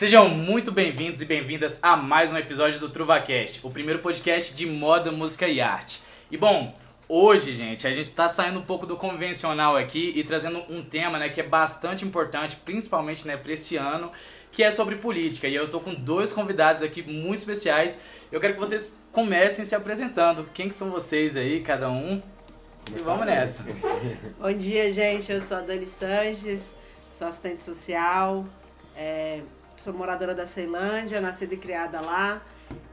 Sejam muito bem-vindos e bem-vindas a mais um episódio do TruvaCast, o primeiro podcast de moda, música e arte. E bom, hoje, gente, a gente está saindo um pouco do convencional aqui e trazendo um tema, né, que é bastante importante, principalmente, né, para esse ano, que é sobre política. E eu tô com dois convidados aqui muito especiais. Eu quero que vocês comecem se apresentando. Quem que são vocês aí, cada um? E vamos nessa. Bom dia, gente. Eu sou a Dani Sanches, sou assistente social, é, sou moradora da Ceilândia, nascida e criada lá.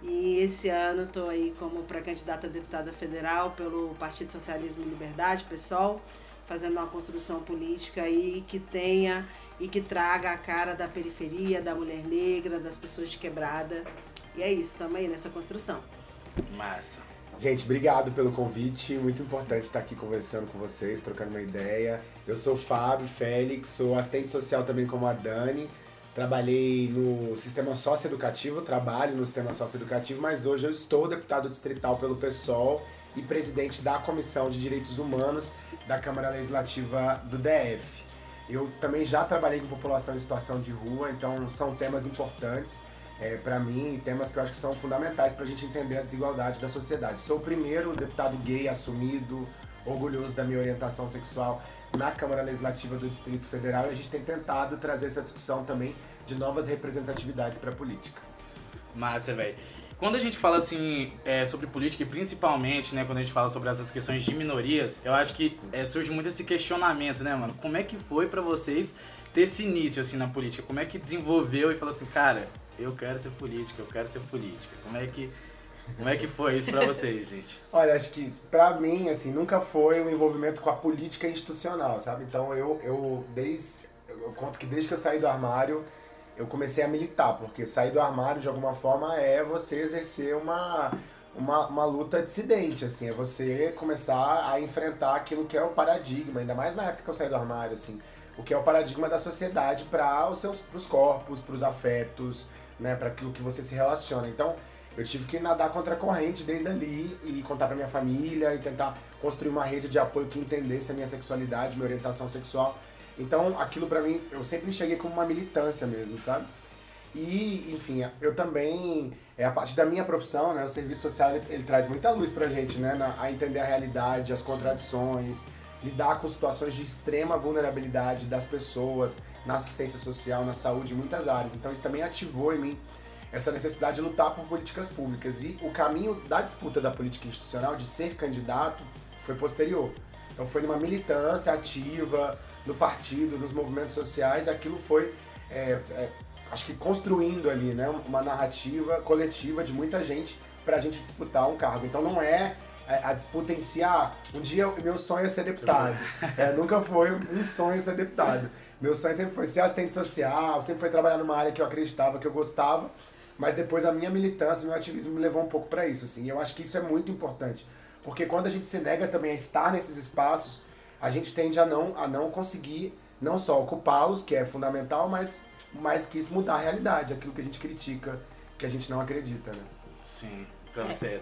E esse ano estou aí como pré-candidata a deputada federal pelo Partido Socialismo e Liberdade, pessoal, fazendo uma construção política aí que tenha e que traga a cara da periferia, da mulher negra, das pessoas de quebrada. E é isso, estamos aí nessa construção. Massa. Gente, obrigado pelo convite. Muito importante estar aqui conversando com vocês, trocando uma ideia. Eu sou o Fábio Félix, sou assistente social também como a Dani. Trabalhei no sistema socioeducativo, trabalho no sistema socioeducativo, mas hoje eu estou deputado distrital pelo PSOL e presidente da Comissão de Direitos Humanos da Câmara Legislativa do DF. Eu também já trabalhei com população em situação de rua, então são temas importantes é, para mim, temas que eu acho que são fundamentais para a gente entender a desigualdade da sociedade. Sou o primeiro deputado gay assumido, orgulhoso da minha orientação sexual na Câmara Legislativa do Distrito Federal e a gente tem tentado trazer essa discussão também de novas representatividades para a política. Massa, velho. Quando a gente fala assim é, sobre política e principalmente, né, quando a gente fala sobre essas questões de minorias, eu acho que é, surge muito esse questionamento, né, mano? Como é que foi para vocês ter esse início assim na política? Como é que desenvolveu e falou assim, cara, eu quero ser política, eu quero ser política? Como é que como é que foi isso para vocês, gente? Olha, acho que para mim, assim, nunca foi um envolvimento com a política institucional, sabe? Então eu, eu desde eu conto que desde que eu saí do armário, eu comecei a militar, porque sair do armário de alguma forma é você exercer uma uma, uma luta dissidente, assim, é você começar a enfrentar aquilo que é o paradigma, ainda mais na época que eu saí do armário, assim, o que é o paradigma da sociedade para os seus pros corpos, para os afetos, né, para aquilo que você se relaciona. Então, eu tive que nadar contra a corrente desde ali e contar para minha família e tentar construir uma rede de apoio que entendesse a minha sexualidade, minha orientação sexual. Então, aquilo para mim, eu sempre enxerguei como uma militância mesmo, sabe? E, enfim, eu também, é a parte da minha profissão, né, o serviço social, ele, ele traz muita luz pra gente, né, na, a entender a realidade, as contradições, lidar com situações de extrema vulnerabilidade das pessoas na assistência social, na saúde, em muitas áreas. Então, isso também ativou em mim essa necessidade de lutar por políticas públicas. E o caminho da disputa da política institucional, de ser candidato, foi posterior. Então foi numa militância ativa, no partido, nos movimentos sociais, aquilo foi, é, é, acho que construindo ali, né, uma narrativa coletiva de muita gente para a gente disputar um cargo. Então não é, é a disputa em si, ah, um dia meu sonho é ser deputado. É, nunca foi um sonho ser deputado. Meu sonho sempre foi ser assistente social, sempre foi trabalhar numa área que eu acreditava, que eu gostava mas depois a minha militância, meu ativismo me levou um pouco para isso, assim. E eu acho que isso é muito importante, porque quando a gente se nega também a estar nesses espaços, a gente tende a não a não conseguir não só ocupá-los, que é fundamental, mas mais que isso mudar a realidade, aquilo que a gente critica, que a gente não acredita, né? Sim, pra você.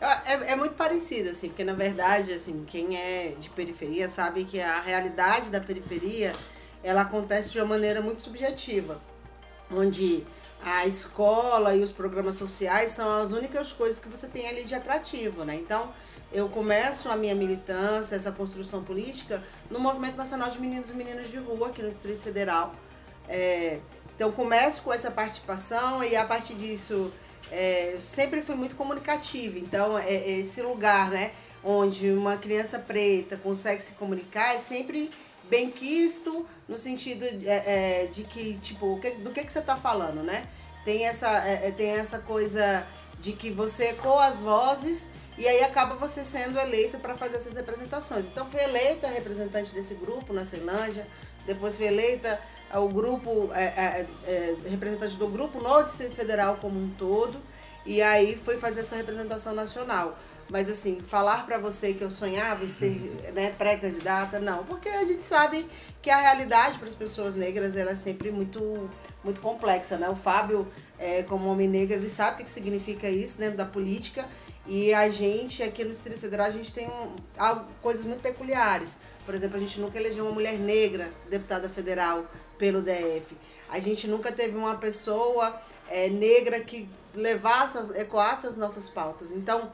É, é, é, muito parecido, assim, porque na verdade, assim, quem é de periferia sabe que a realidade da periferia ela acontece de uma maneira muito subjetiva, onde a escola e os programas sociais são as únicas coisas que você tem ali de atrativo, né? Então, eu começo a minha militância, essa construção política, no Movimento Nacional de Meninos e Meninas de Rua, aqui no Distrito Federal. É, então, começo com essa participação e a partir disso, é, sempre fui muito comunicativa. Então, é, é esse lugar, né, onde uma criança preta consegue se comunicar é sempre bem quisto no sentido de, é, é, de que, tipo, do que, que você está falando, né? Tem essa, é, é, tem essa coisa de que você ecoa as vozes e aí acaba você sendo eleito para fazer essas representações. Então fui eleita representante desse grupo na Ceilândia, depois fui eleita o grupo, é, é, representante do grupo no Distrito Federal como um todo, e aí fui fazer essa representação nacional. Mas assim, falar para você que eu sonhava em ser né, pré-candidata, não, porque a gente sabe que a realidade para as pessoas negras ela é sempre muito, muito complexa, né? O Fábio, é, como homem negro, ele sabe o que, significa isso dentro da política e a gente aqui no Distrito Federal a gente tem um, coisas muito peculiares. Por exemplo, a gente nunca elegeu uma mulher negra deputada federal pelo DF. A gente nunca teve uma pessoa é, negra que levasse, ecoasse as nossas pautas. Então,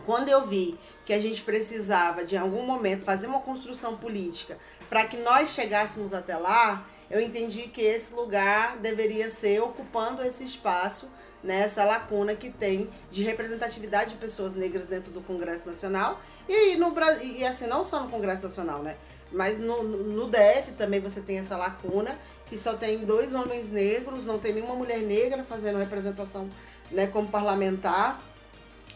quando eu vi que a gente precisava, de algum momento, fazer uma construção política para que nós chegássemos até lá, eu entendi que esse lugar deveria ser ocupando esse espaço, né, essa lacuna que tem de representatividade de pessoas negras dentro do Congresso Nacional e, no, e assim, não só no Congresso Nacional, né? Mas no, no DF também você tem essa lacuna, que só tem dois homens negros, não tem nenhuma mulher negra fazendo representação né, como parlamentar.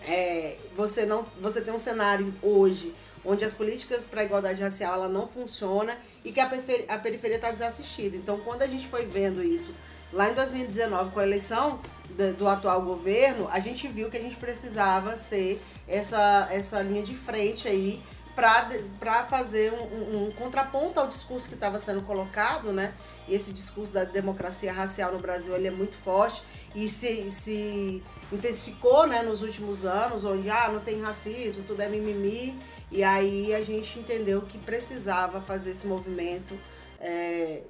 É, você, não, você tem um cenário hoje onde as políticas para a igualdade racial ela não funciona e que a, periferia está desassistida. Então, quando a gente foi vendo isso lá em 2019 com a eleição do, do, atual governo, a gente viu que a gente precisava ser essa, essa linha de frente aí para fazer um, um, um, contraponto ao discurso que estava sendo colocado, né? Esse discurso da democracia racial no Brasil ele é muito forte e se, se intensificou né, nos últimos anos, onde ah, não tem racismo, tudo é mimimi. E aí a gente entendeu que precisava fazer esse movimento é,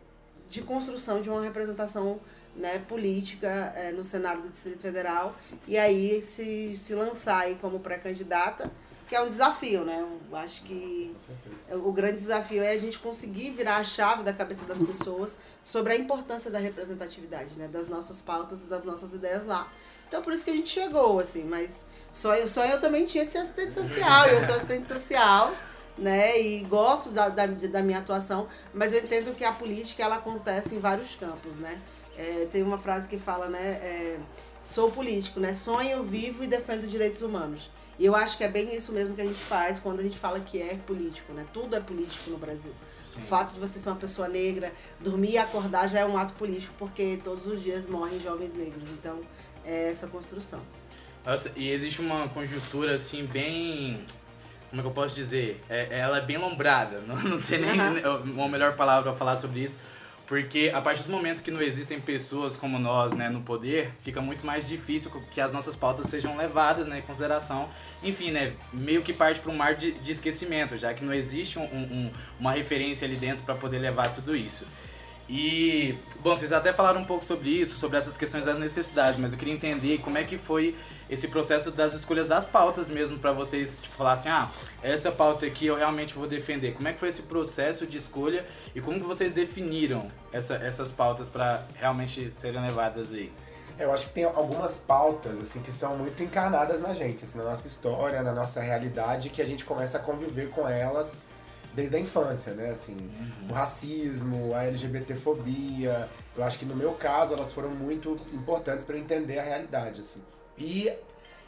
de construção de uma representação né, política é, no Senado do Distrito Federal. E aí se, se lançar aí como pré-candidata que é um desafio, né? Eu acho que o grande desafio é a gente conseguir virar a chave da cabeça das pessoas sobre a importância da representatividade, né? Das nossas pautas e das nossas ideias lá. Então por isso que a gente chegou, assim, mas só eu, só eu também tinha de ser assistente social, eu sou assistente social, né? E gosto da, da, da minha atuação, mas eu entendo que a política ela acontece em vários campos, né? É, tem uma frase que fala, né? É, sou político, né? Sonho, vivo e defendo direitos humanos. E eu acho que é bem isso mesmo que a gente faz quando a gente fala que é político, né? Tudo é político no Brasil. Sim. O fato de você ser uma pessoa negra, dormir e acordar já é um ato político, porque todos os dias morrem jovens negros. Então, é essa construção. Nossa, e existe uma conjuntura, assim, bem... Como é que eu posso dizer? É, ela é bem lombrada. Não, não sei nem uhum. uma melhor palavra para falar sobre isso porque a partir do momento que não existem pessoas como nós né, no poder, fica muito mais difícil que as nossas pautas sejam levadas né, em consideração. Enfim, né, meio que parte para um mar de, de, esquecimento, já que não existe um, um, uma referência ali dentro para poder levar tudo isso. E, bom, vocês até falaram um pouco sobre isso, sobre essas questões das necessidades, mas eu queria entender como é que foi esse processo das escolhas das pautas mesmo, para vocês, tipo, falar assim, ah, essa pauta aqui eu realmente vou defender. Como é que foi esse processo de escolha e como que vocês definiram essa, essas pautas para realmente serem levadas aí? Eu acho que tem algumas pautas, assim, que são muito encarnadas na gente, assim, na nossa história, na nossa realidade, que a gente começa a conviver com elas desde a infância, né? Assim, uhum. o racismo, a LGBTfobia. Eu acho que no meu caso elas foram muito importantes para entender a realidade, assim. E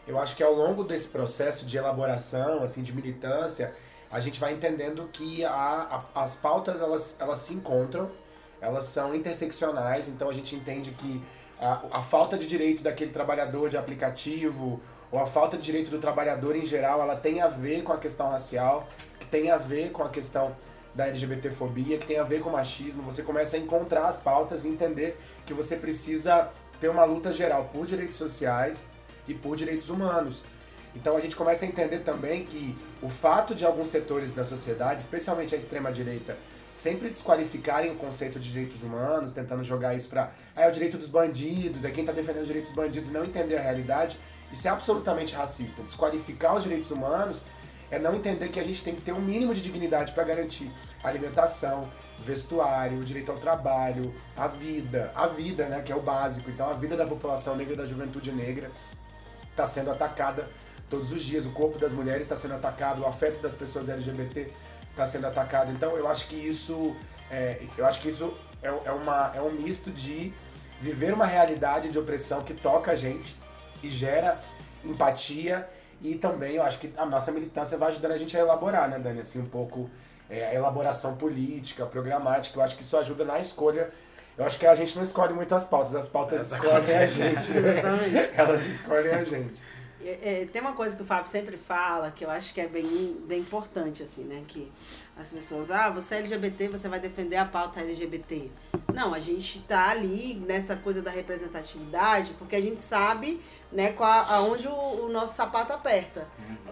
eu acho que ao longo desse processo de elaboração, assim, de militância, a gente vai entendendo que a, a, as pautas elas, elas se encontram, elas são interseccionais, então a gente entende que a, a falta de direito daquele trabalhador de aplicativo ou a falta de direito do trabalhador em geral, ela tem a ver com a questão racial, que tem a ver com a questão da LGBTfobia, que tem a ver com o machismo. Você começa a encontrar as pautas e entender que você precisa ter uma luta geral por direitos sociais e por direitos humanos. Então a gente começa a entender também que o fato de alguns setores da sociedade, especialmente a extrema direita, sempre desqualificarem o conceito de direitos humanos, tentando jogar isso para ah, é o direito dos bandidos, é quem está defendendo os direitos dos bandidos, não entender a realidade, isso é absolutamente racista. Desqualificar os direitos humanos é não entender que a gente tem que ter um mínimo de dignidade para garantir alimentação, vestuário, direito ao trabalho, a vida, a vida, né, que é o básico. Então, a vida da população negra, da juventude negra, está sendo atacada todos os dias. O corpo das mulheres está sendo atacado, o afeto das pessoas LGBT está sendo atacado. Então, eu acho que isso, é, eu acho que isso é, é, uma, é um misto de viver uma realidade de opressão que toca a gente e gera empatia e também eu acho que a nossa militância vai ajudando a gente a elaborar, né, Dani? Assim, um pouco é, a elaboração política, programática. Eu acho que isso ajuda na escolha. Eu acho que a gente não escolhe muito as pautas, as pautas escolhem a gente. Elas escolhem a gente. É, é, tem uma coisa que o Fábio sempre fala, que eu acho que é bem, bem importante, assim, né? Que As pessoas, ah, você é LGBT, você vai defender a pauta LGBT. Não, a gente tá ali nessa coisa da representatividade, porque a gente sabe né, qual, aonde o, o nosso sapato aperta.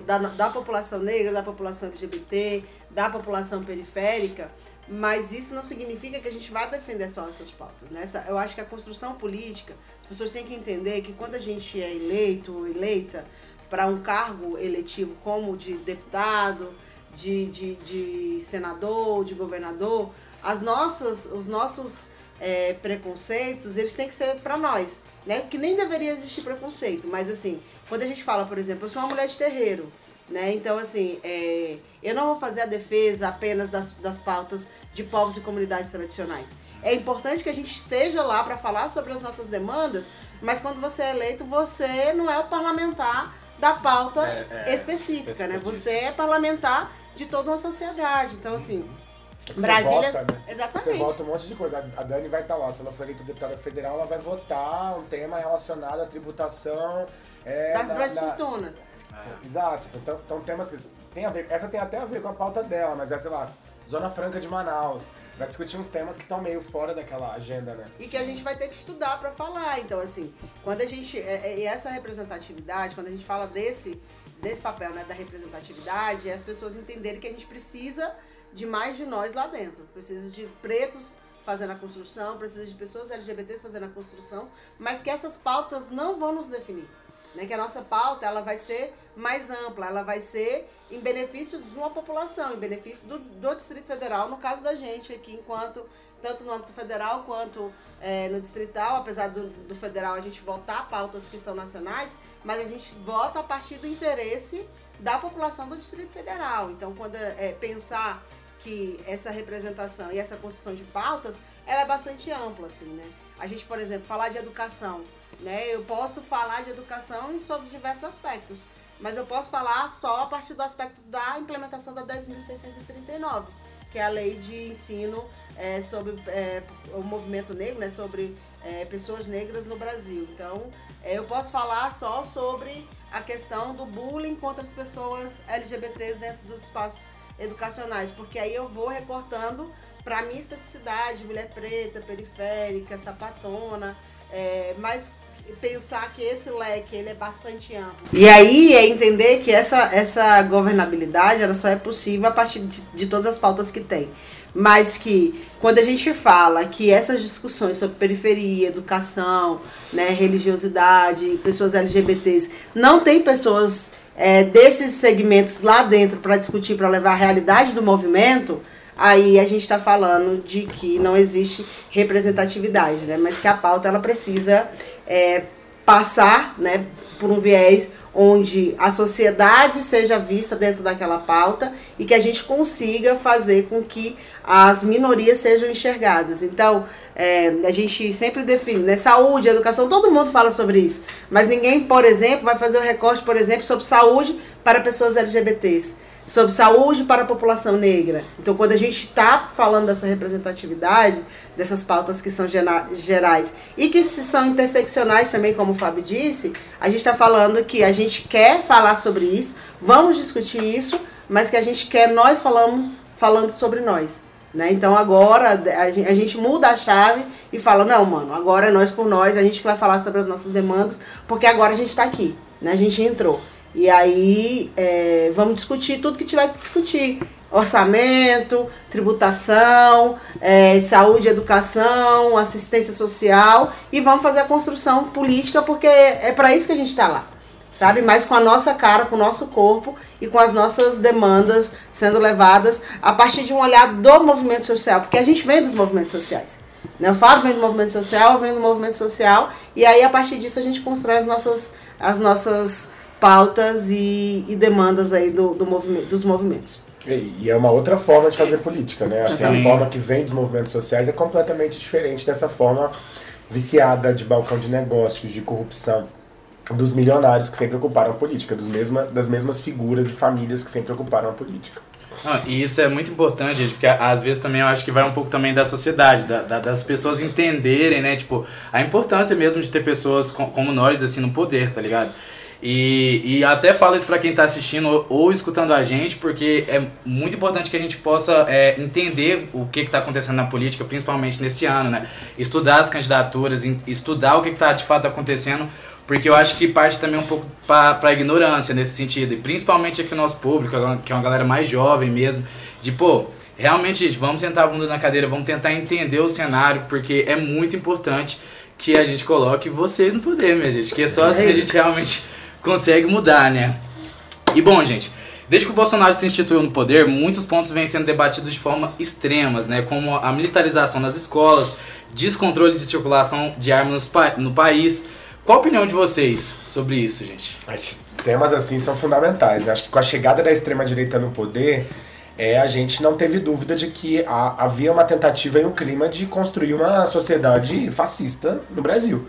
Da, da população negra, da população LGBT, da população periférica. Mas isso não significa que a gente vá defender só essas pautas. Né? Essa, eu acho que a construção política, as pessoas têm que entender que quando a gente é eleito ou eleita para um cargo eletivo como de deputado, de, de, de senador, de governador, as nossas, os nossos é, preconceitos, eles têm que ser para nós. Né? Que nem deveria existir preconceito, mas assim, quando a gente fala, por exemplo, eu sou uma mulher de terreiro, né? Então, assim, é, eu não vou fazer a defesa apenas das, das pautas de povos e comunidades tradicionais. É importante que a gente esteja lá para falar sobre as nossas demandas, mas quando você é eleito, você não é o parlamentar da pauta é, é, específica, né? Você é parlamentar de toda uma sociedade. Então, assim, é Brasília. Vota, né? Exatamente. Você vota um monte de coisa. A Dani vai estar lá. Se ela for eleita deputada federal, ela vai votar um tema relacionado à tributação. É, das na, grandes na... fortunas. É. Exato. Então, então temas que tem a ver. Essa tem até a ver com a pauta dela, mas é, sei lá, Zona Franca de Manaus. Vai discutir uns temas que estão meio fora daquela agenda, né? E que a gente vai ter que estudar para falar. Então, assim, quando a gente. É, e essa representatividade, quando a gente fala desse, desse papel, né, da representatividade, é as pessoas entenderem que a gente precisa de mais de nós lá dentro. Precisa de pretos fazendo a construção, precisa de pessoas LGBTs fazendo a construção, mas que essas pautas não vão nos definir né? Que a nossa pauta ela vai ser mais ampla, ela vai ser em benefício de uma população, em benefício do, do Distrito Federal, no caso da gente aqui, enquanto tanto no âmbito federal quanto é, no distrital, apesar do, do federal a gente votar pautas que são nacionais, mas a gente vota a partir do interesse da população do Distrito Federal. Então, quando é, pensar que essa representação e essa construção de pautas, ela é bastante ampla, assim, né? A gente, por exemplo, falar de educação, né? Eu posso falar de educação sobre diversos aspectos, mas eu posso falar só a partir do aspecto da implementação da 10.639, que é a lei de ensino é, sobre é, o movimento negro, né? Sobre é, pessoas negras no Brasil. Então, é, eu posso falar só sobre a questão do bullying contra as pessoas LGBTs dentro dos espaços educacionais, porque aí eu vou recortando para minha especificidade, mulher preta, periférica, sapatona, é, mas pensar que esse leque ele é bastante amplo. E aí é entender que essa, essa governabilidade ela só é possível a partir de, de todas as pautas que tem. Mas que quando a gente fala que essas discussões sobre periferia, educação, né, religiosidade, pessoas LGBTs, não tem pessoas é, desses segmentos lá dentro para discutir, para levar a realidade do movimento, aí a gente está falando de que não existe representatividade, né? Mas que a pauta ela precisa é, passar, né, por um viés onde a sociedade seja vista dentro daquela pauta e que a gente consiga fazer com que as minorias sejam enxergadas. Então, é, a gente sempre define, né, saúde, educação, todo mundo fala sobre isso, mas ninguém, por exemplo, vai fazer o um recorte, por exemplo, sobre saúde para pessoas LGBTs sobre saúde para a população negra. Então, quando a gente está falando dessa representatividade, dessas pautas que são gerais e que são interseccionais também, como o Fábio disse, a gente está falando que a gente quer falar sobre isso, vamos discutir isso, mas que a gente quer nós falamos, falando sobre nós. Né? Então agora a gente muda a chave e fala, não, mano, agora é nós por nós, a gente vai falar sobre as nossas demandas, porque agora a gente está aqui, né? A gente entrou. E aí é, vamos discutir tudo que tiver que discutir. Orçamento, tributação, é, saúde, educação, assistência social e vamos fazer a construção política porque é para isso que a gente está lá sabe? Mas com a nossa cara, com o nosso corpo e com as nossas demandas sendo levadas a partir de um olhar do movimento social, porque a gente vem dos movimentos sociais. Né? O Fábio vem do movimento social, eu venho do movimento social, e aí a partir disso a gente constrói as nossas, as nossas pautas e, e demandas aí do, do movimento, dos movimentos. E, é uma outra forma de fazer política, né? Assim, a forma que vem dos movimentos sociais é completamente diferente dessa forma viciada de balcão de negócios, de corrupção dos milionários que sempre ocuparam a política, dos mesma, das mesmas figuras e famílias que sempre ocuparam a política. Ah, e isso é muito importante, gente, porque às vezes também eu acho que vai um pouco também da sociedade, da, da, das pessoas entenderem, né, tipo, a importância mesmo de ter pessoas com, como nós, assim, no poder, tá ligado? E, e até falo isso para quem está assistindo ou, ou, escutando a gente, porque é muito importante que a gente possa é, entender o que está acontecendo na política, principalmente nesse ano, né? Estudar as candidaturas, estudar o que está de fato acontecendo, porque eu acho que parte também um pouco para a ignorância nesse sentido, e principalmente aqui no nosso público, que é uma galera mais jovem mesmo, de pô, realmente, gente, vamos sentar a bunda na cadeira, vamos tentar entender o cenário, porque é muito importante que a gente coloque vocês no poder, minha gente, que é só assim a gente realmente consegue mudar, né? E bom, gente, desde que o Bolsonaro se instituiu no poder, muitos pontos vêm sendo debatidos de forma extremas, né? Como a militarização das escolas, descontrole de circulação de armas no, país. Qual a opinião de vocês sobre isso, gente? Temas assim são fundamentais. Né? Acho que com a chegada da extrema-direita no poder, é, a gente não teve dúvida de que havia uma tentativa e um clima de construir uma sociedade fascista no Brasil.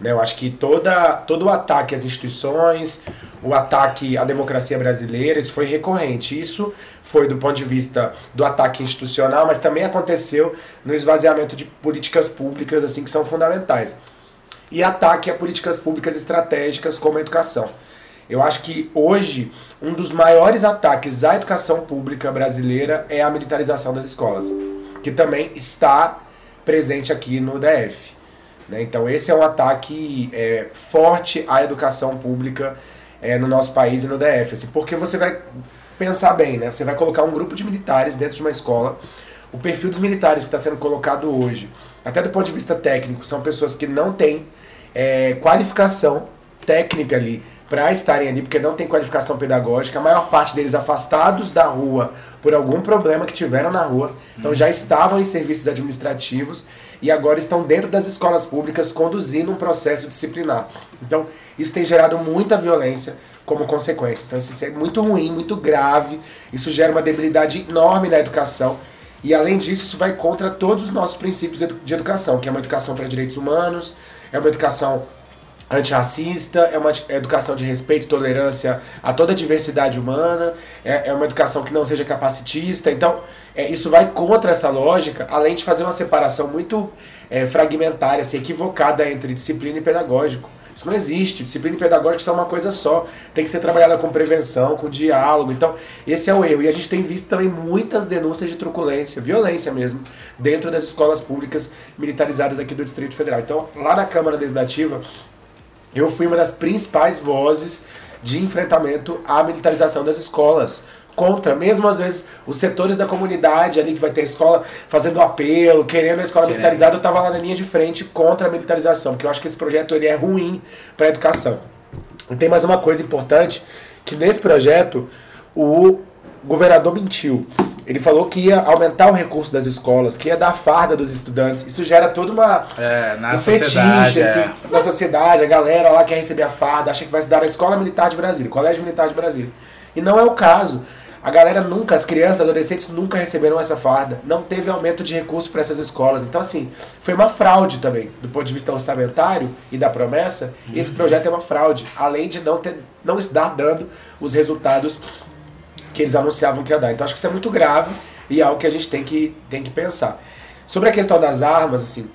Né? Eu acho que toda, todo o ataque às instituições, o ataque à democracia brasileira, isso foi recorrente. Isso foi do ponto de vista do ataque institucional, mas também aconteceu no esvaziamento de políticas públicas assim que são fundamentais. E ataque a políticas públicas estratégicas como a educação. Eu acho que hoje um dos maiores ataques à educação pública brasileira é a militarização das escolas, que também está presente aqui no DF. Né? Então esse é um ataque é, forte à educação pública é, no nosso país e no DF. Assim, porque você vai pensar bem, né? Você vai colocar um grupo de militares dentro de uma escola. O perfil dos militares que está sendo colocado hoje, até do ponto de vista técnico, são pessoas que não têm é, qualificação técnica ali para estarem ali, porque não tem qualificação pedagógica, a maior parte deles afastados da rua por algum problema que tiveram na rua, então já estavam em serviços administrativos e agora estão dentro das escolas públicas conduzindo um processo disciplinar. Então, isso tem gerado muita violência como consequência. Então, isso é muito ruim, muito grave, isso gera uma debilidade enorme na educação. E além disso, isso vai contra todos os nossos princípios de educação, que é uma educação para direitos humanos, é uma educação antirracista, é uma educação de respeito e tolerância a toda a diversidade humana, é, é uma educação que não seja capacitista. Então, é, isso vai contra essa lógica, além de fazer uma separação muito é, fragmentária, assim, equivocada entre disciplina e pedagógico. Isso não existe. Disciplina e pedagógico são uma coisa só. Tem que ser trabalhada com prevenção, com diálogo. Então, esse é o erro. E a gente tem visto também muitas denúncias de truculência, violência mesmo, dentro das escolas públicas militarizadas aqui do Distrito Federal. Então, lá na Câmara Legislativa, eu fui uma das principais vozes de enfrentamento à militarização das escolas. Contra, mesmo às vezes, os setores da comunidade ali que vai ter escola fazendo apelo, querendo a escola querendo. militarizada, eu estava lá na linha de frente contra a militarização, porque eu acho que esse projeto ele é ruim para a educação. E tem mais uma coisa importante, que nesse projeto o governador mentiu. Ele falou que ia aumentar o recurso das escolas, que ia dar farda dos estudantes. Isso gera toda uma é, na um fetiche assim, é. na sociedade. A galera lá quer receber a farda, acha que vai se dar a Escola Militar de Brasília, Colégio Militar de Brasília. E não é o caso. A galera nunca, as crianças, adolescentes nunca receberam essa farda. Não teve aumento de recurso para essas escolas. Então, assim, foi uma fraude também, do ponto de vista orçamentário e da promessa. Uhum. Esse projeto é uma fraude, além de não, ter, não estar dando os resultados que eles anunciavam que ia dar. Então acho que isso é muito grave e é algo que a gente tem que, tem que pensar. Sobre a questão das armas, assim,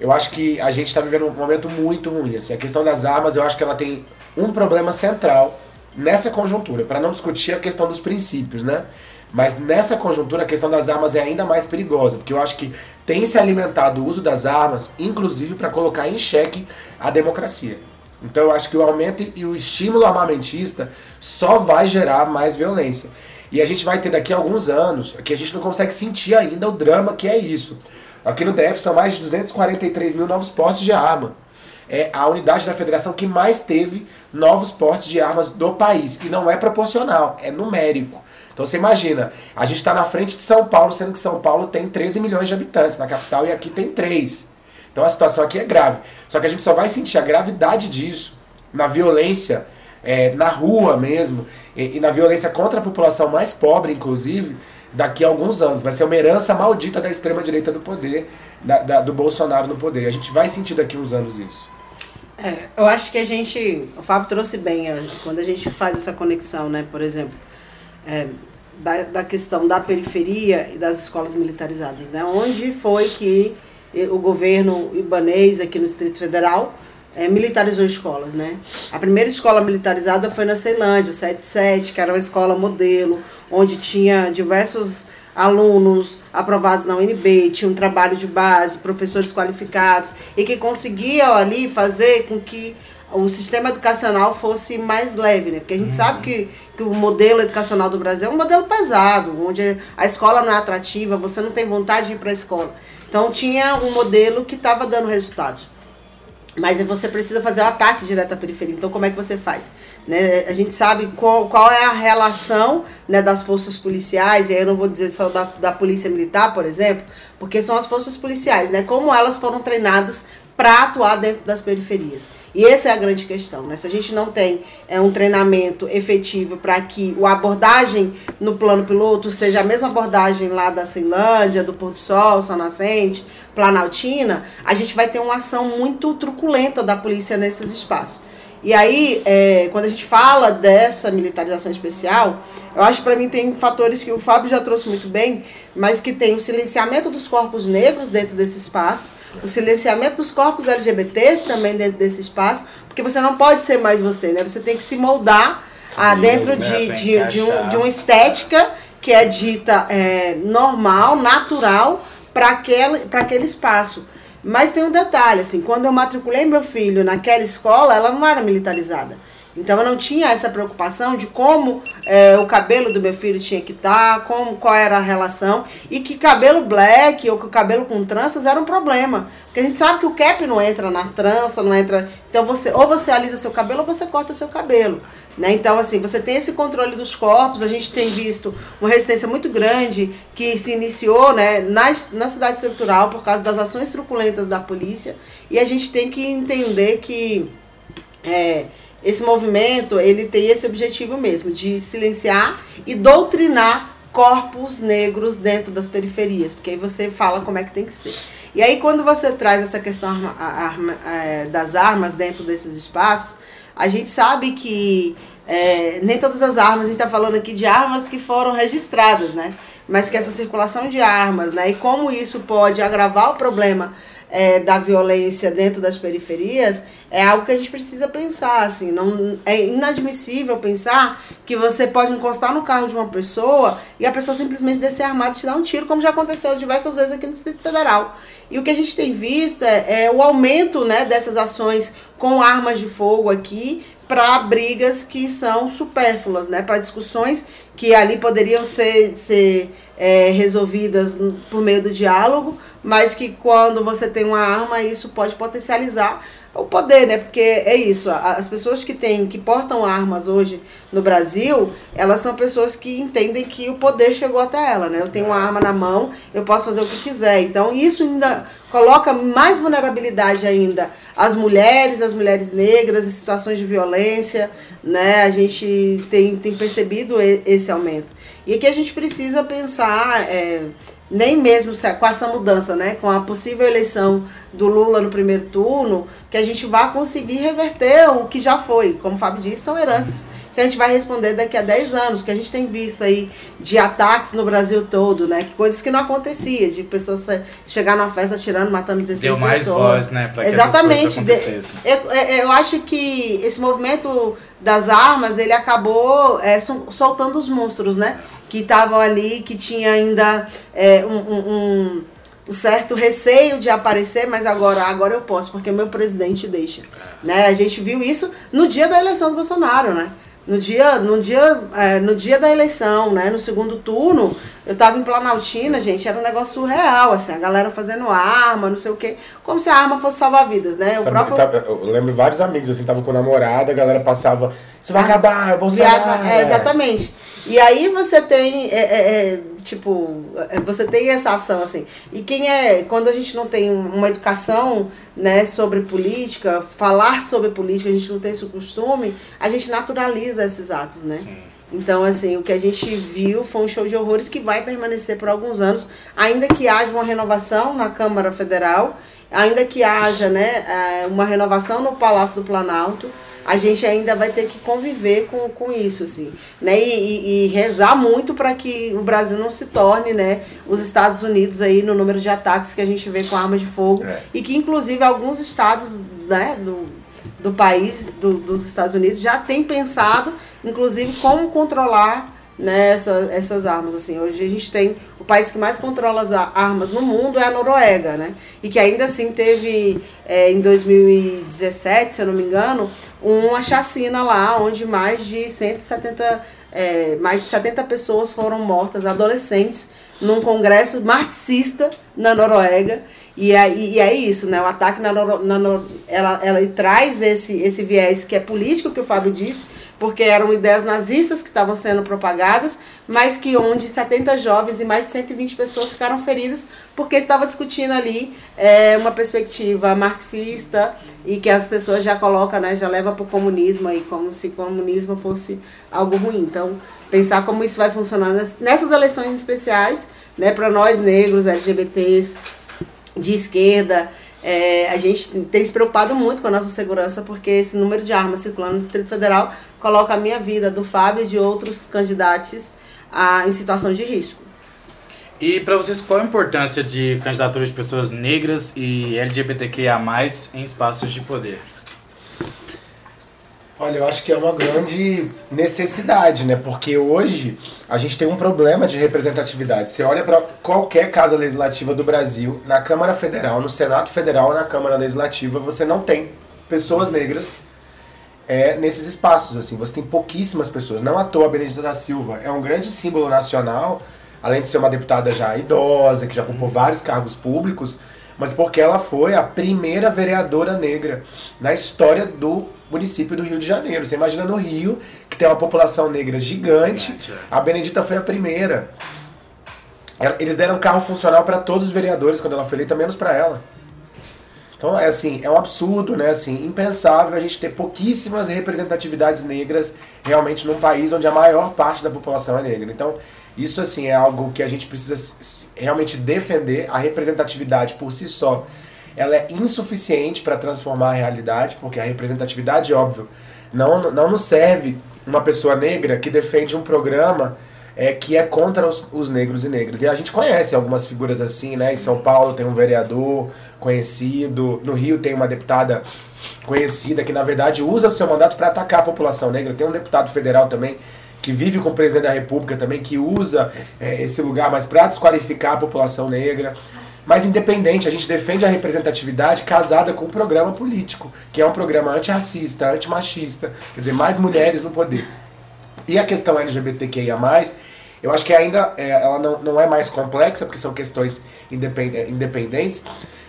eu acho que a gente está vivendo um momento muito ruim. Assim, a questão das armas, eu acho que ela tem um problema central nessa conjuntura, para não discutir a questão dos princípios, né? Mas nessa conjuntura a questão das armas é ainda mais perigosa, porque eu acho que tem se alimentado o uso das armas, inclusive para colocar em xeque a democracia. Então eu acho que o aumento e o estímulo armamentista só vai gerar mais violência. E a gente vai ter daqui a alguns anos, que a gente não consegue sentir ainda o drama que é isso. Aqui no DF são mais de 243 mil novos portes de arma. É a unidade da federação que mais teve novos portes de armas do país. E não é proporcional, é numérico. Então você imagina, a gente está na frente de São Paulo, sendo que São Paulo tem 13 milhões de habitantes na capital e aqui tem 3. Então a situação aqui é grave. Só que a gente só vai sentir a gravidade disso na violência, é, na rua mesmo, e, e, na violência contra a população mais pobre, inclusive, daqui a alguns anos. Vai ser uma herança maldita da extrema-direita do poder, da, da, do Bolsonaro no poder. A gente vai sentir daqui a uns anos isso. É, eu acho que a gente. O Fábio trouxe bem, quando a gente faz essa conexão, né? Por exemplo, é, da, da questão da periferia e das escolas militarizadas, né? Onde foi que o governo ibanês aqui no Distrito Federal é, militarizou escolas, né? A primeira escola militarizada foi na Ceilândia, o 77, que era uma escola modelo, onde tinha diversos alunos aprovados na UNB, tinha um trabalho de base, professores qualificados, e que conseguiam ali fazer com que o sistema educacional fosse mais leve, né? Porque a gente uhum. sabe que, que o modelo educacional do Brasil é um modelo pesado, onde a escola não é atrativa, você não tem vontade de ir para a escola. Então tinha um modelo que estava dando resultados. Mas você precisa fazer o um ataque direto à periferia. Então, como é que você faz? Né? A gente sabe qual, qual é a relação né, das forças policiais, e aí eu não vou dizer só da, da polícia militar, por exemplo, porque são as forças policiais, né? Como elas foram treinadas para atuar dentro das periferias. E essa é a grande questão, né? Se a gente não tem é, um treinamento efetivo para que a abordagem no plano piloto seja a mesma abordagem lá da Ceilândia, do Porto Sol, Sol Nascente, Planaltina, a gente vai ter uma ação muito truculenta da polícia nesses espaços. E aí, é, quando a gente fala dessa militarização especial, eu acho que para mim tem fatores que o Fábio já trouxe muito bem, mas que tem o silenciamento dos corpos negros dentro desse espaço, o silenciamento dos corpos LGBTs também dentro desse espaço, porque você não pode ser mais você, né? Você tem que se moldar ah, dentro de, de, de, um, de uma estética que é dita é, normal, natural, para aquele, aquele espaço. Mas tem um detalhe, assim, quando eu matriculei meu filho naquela escola, ela não era militarizada. Então eu não tinha essa preocupação de como é, o cabelo do meu filho tinha que estar, tá, como, qual era a relação, e que cabelo black ou que o cabelo com tranças era um problema. Porque a gente sabe que o cap não entra na trança, não entra. Então você ou você alisa seu cabelo ou você corta seu cabelo. Né? Então, assim, você tem esse controle dos corpos, a gente tem visto uma resistência muito grande que se iniciou né, na, na cidade estrutural por causa das ações truculentas da polícia, e a gente tem que entender que é, esse movimento ele tem esse objetivo mesmo, de silenciar e doutrinar corpos negros dentro das periferias, porque aí você fala como é que tem que ser. E aí quando você traz essa questão arma, arma, é, das armas dentro desses espaços, a gente sabe que é, nem todas as armas, a gente está falando aqui de armas que foram registradas, né? Mas que essa circulação de armas, né? E como isso pode agravar o problema é, da violência dentro das periferias é algo que a gente precisa pensar, assim, não é inadmissível pensar que você pode encostar no carro de uma pessoa e a pessoa simplesmente descer armada e te dar um tiro, como já aconteceu diversas vezes aqui no Distrito Federal. E o que a gente tem visto é, é o aumento, né, dessas ações com armas de fogo aqui para brigas que são supérfluas, né, para discussões que ali poderiam ser, ser é, resolvidas por meio do diálogo, mas que quando você tem uma arma, isso pode potencializar o poder, né? Porque é isso, as pessoas que têm, que portam armas hoje no Brasil, elas são pessoas que entendem que o poder chegou até ela, né? Eu tenho uma arma na mão, eu posso fazer o que quiser. Então, isso ainda coloca mais vulnerabilidade ainda às mulheres, às mulheres negras, em situações de violência, né? A gente tem, tem percebido esse aumento. E aqui a gente precisa pensar... É, nem mesmo com essa mudança, né, com a possível eleição do Lula no primeiro turno, que a gente vá conseguir reverter o que já foi. Como o Fábio disse, são heranças que a gente vai responder daqui a 10 anos, que a gente tem visto aí de ataques no Brasil todo, né? Que coisas que não acontecia, de pessoas chegar na festa atirando, matando 16 Deu mais pessoas. voz, né? Pra que Exatamente. eu, eu acho que esse movimento das armas, ele acabou é, soltando os monstros, né? Que estavam ali, que tinha ainda é, um, um, um certo receio de aparecer, mas agora, agora eu posso, porque meu presidente deixa. Né? A gente viu isso no dia da eleição do Bolsonaro, né? No dia, no dia, é, no dia da eleição, né? No segundo turno, eu tava em Planaltina, gente, era um negócio surreal, assim, a galera fazendo arma, não sei o quê, como se a arma fosse salvar vidas, né? O sabe, próprio... sabe, eu lembro vários amigos, assim, tava com namorada, a galera passava, isso vai ah, acabar, é Bolsonaro. É, exatamente. E aí você tem, é, é, é, tipo, é, você tem essa ação, assim. E quem é, quando a gente não tem uma educação, né, sobre política, falar sobre política, a gente não tem esse costume, a gente naturaliza esses atos, né? Sim. Então, assim, o que a gente viu foi um show de horrores que vai permanecer por alguns anos, ainda que haja uma renovação na Câmara Federal, ainda que haja né, uma renovação no Palácio do Planalto, a gente ainda vai ter que conviver com, com isso, assim, né? E, e, e rezar muito para que o Brasil não se torne, né, os Estados Unidos aí no número de ataques que a gente vê com armas de fogo é. e que inclusive alguns estados, né, do, do país, do, dos Estados Unidos, já tem pensado, inclusive, como controlar né, essa, essas armas. Assim, hoje a gente tem o país que mais controla as armas no mundo é a Noruega, né? E que ainda assim teve é, em 2017, se eu não me engano, uma chacina lá, onde mais de 170, é, mais de 70 pessoas foram mortas, adolescentes, num congresso marxista na Noruega. E é, e é isso, né? O ataque na, na, ela, ela traz esse, esse viés que é político, que o Fábio disse, porque eram ideias nazistas que estavam sendo propagadas, mas que onde 70 jovens e mais de 120 pessoas ficaram feridas porque estava discutindo ali é, uma perspectiva marxista e que as pessoas já colocam, né, já leva para o comunismo aí, como se o comunismo fosse algo ruim. Então, pensar como isso vai funcionar nessas eleições especiais, né, para nós negros, LGBTs, de esquerda. É, a gente tem se preocupado muito com a nossa segurança, porque esse número de armas circulando no Distrito Federal coloca a minha vida, do Fábio e de outros candidatos a, em situação de risco. E para vocês, qual a importância de candidatura de pessoas negras e LGBTQIA+, em espaços de poder? Olha, eu acho que é uma grande necessidade, né? Porque hoje a gente tem um problema de representatividade. Você olha para qualquer casa legislativa do Brasil, na Câmara Federal, no Senado Federal, na Câmara Legislativa, você não tem pessoas negras é, nesses espaços. Assim, você tem pouquíssimas pessoas. Não à toa a Benedita da Silva é um grande símbolo nacional, além de ser uma deputada já idosa, que já ocupou vários cargos públicos, mas porque ela foi a primeira vereadora negra na história do município do Rio de Janeiro. Você imagina no Rio, que tem uma população negra gigante, é. a Benedita foi a primeira. Eles deram carro funcional para todos os vereadores quando ela foi eleita, menos para ela. Então, é assim, é um absurdo, né? Assim, impensável a gente ter pouquíssimas representatividades negras realmente num país onde a maior parte da população é negra. Então, isso assim é algo que a gente precisa realmente defender. A representatividade por si só ela é insuficiente para transformar a realidade, porque a representatividade, óbvio, não, não nos serve uma pessoa negra que defende um programa é, que é contra os, os, negros e negras. E a gente conhece algumas figuras assim, né? Em São Paulo tem um vereador conhecido, no Rio tem uma deputada conhecida que, na verdade, usa o seu mandato para atacar a população negra. Tem um deputado federal também que vive com o presidente da República também, que usa é, esse lugar, mas para desqualificar a população negra. Mas independente, a gente defende a representatividade casada com o programa político, que é um programa antirracista, antimachista, quer dizer, mais mulheres no poder. E a questão LGBTQIA+, eu acho que ainda é, ela não, não é mais complexa, porque são questões independentes,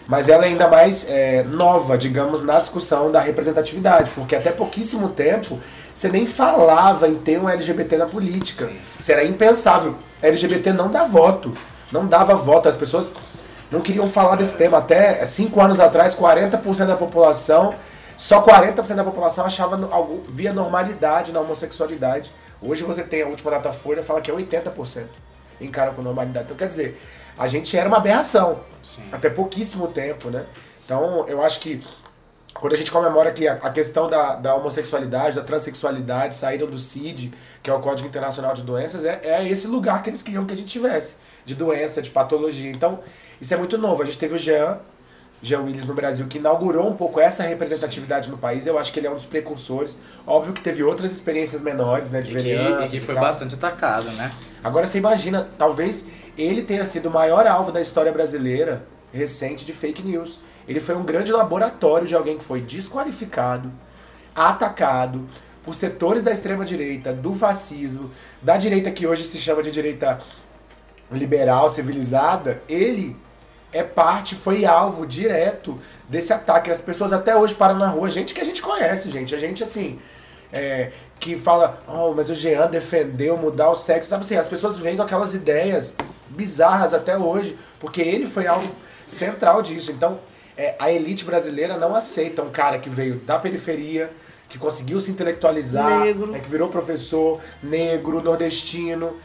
mas ela é ainda mais é, nova, digamos, na discussão da representatividade, porque até pouquíssimo tempo você nem falava em ter um LGBT na política. Sim. Isso era impensável. LGBT não dá voto, não dava voto. As pessoas não queriam falar desse tema. Até cinco anos atrás, 40% da população, só 40% da população achava algo, via normalidade na homossexualidade. Hoje você tem a última data folha fala que é 80% encara com normalidade. Então quer dizer, a gente era uma aberração Sim. até pouquíssimo tempo, né? Então eu acho que quando a gente comemora que a, questão da, da, homossexualidade, da transexualidade saíram do CID, que é o Código Internacional de Doenças, é, é esse lugar que eles queriam que a gente tivesse, de doença, de patologia. Então, isso é muito novo. A gente teve o Jean, Jean Willis no Brasil, que inaugurou um pouco essa representatividade no país. Eu acho que ele é um dos precursores. Óbvio que teve outras experiências menores, né, de vereança. E, e foi tal. bastante atacado, né? Agora você imagina, talvez ele tenha sido o maior alvo da história brasileira recente de fake news. Ele foi um grande laboratório de alguém que foi desqualificado, atacado por setores da extrema direita, do fascismo, da direita que hoje se chama de direita liberal, civilizada. Ele é parte, foi alvo direto desse ataque. As pessoas até hoje param na rua, gente que a gente conhece, gente. A gente, assim, é, que fala, oh, mas o Jean defendeu mudar o sexo. Sabe assim, as pessoas vêm com aquelas ideias bizarras até hoje, porque ele foi algo central disso. Então, é, a elite brasileira não aceita um cara que veio da periferia, que conseguiu se intelectualizar, é, que virou professor, negro, nordestino,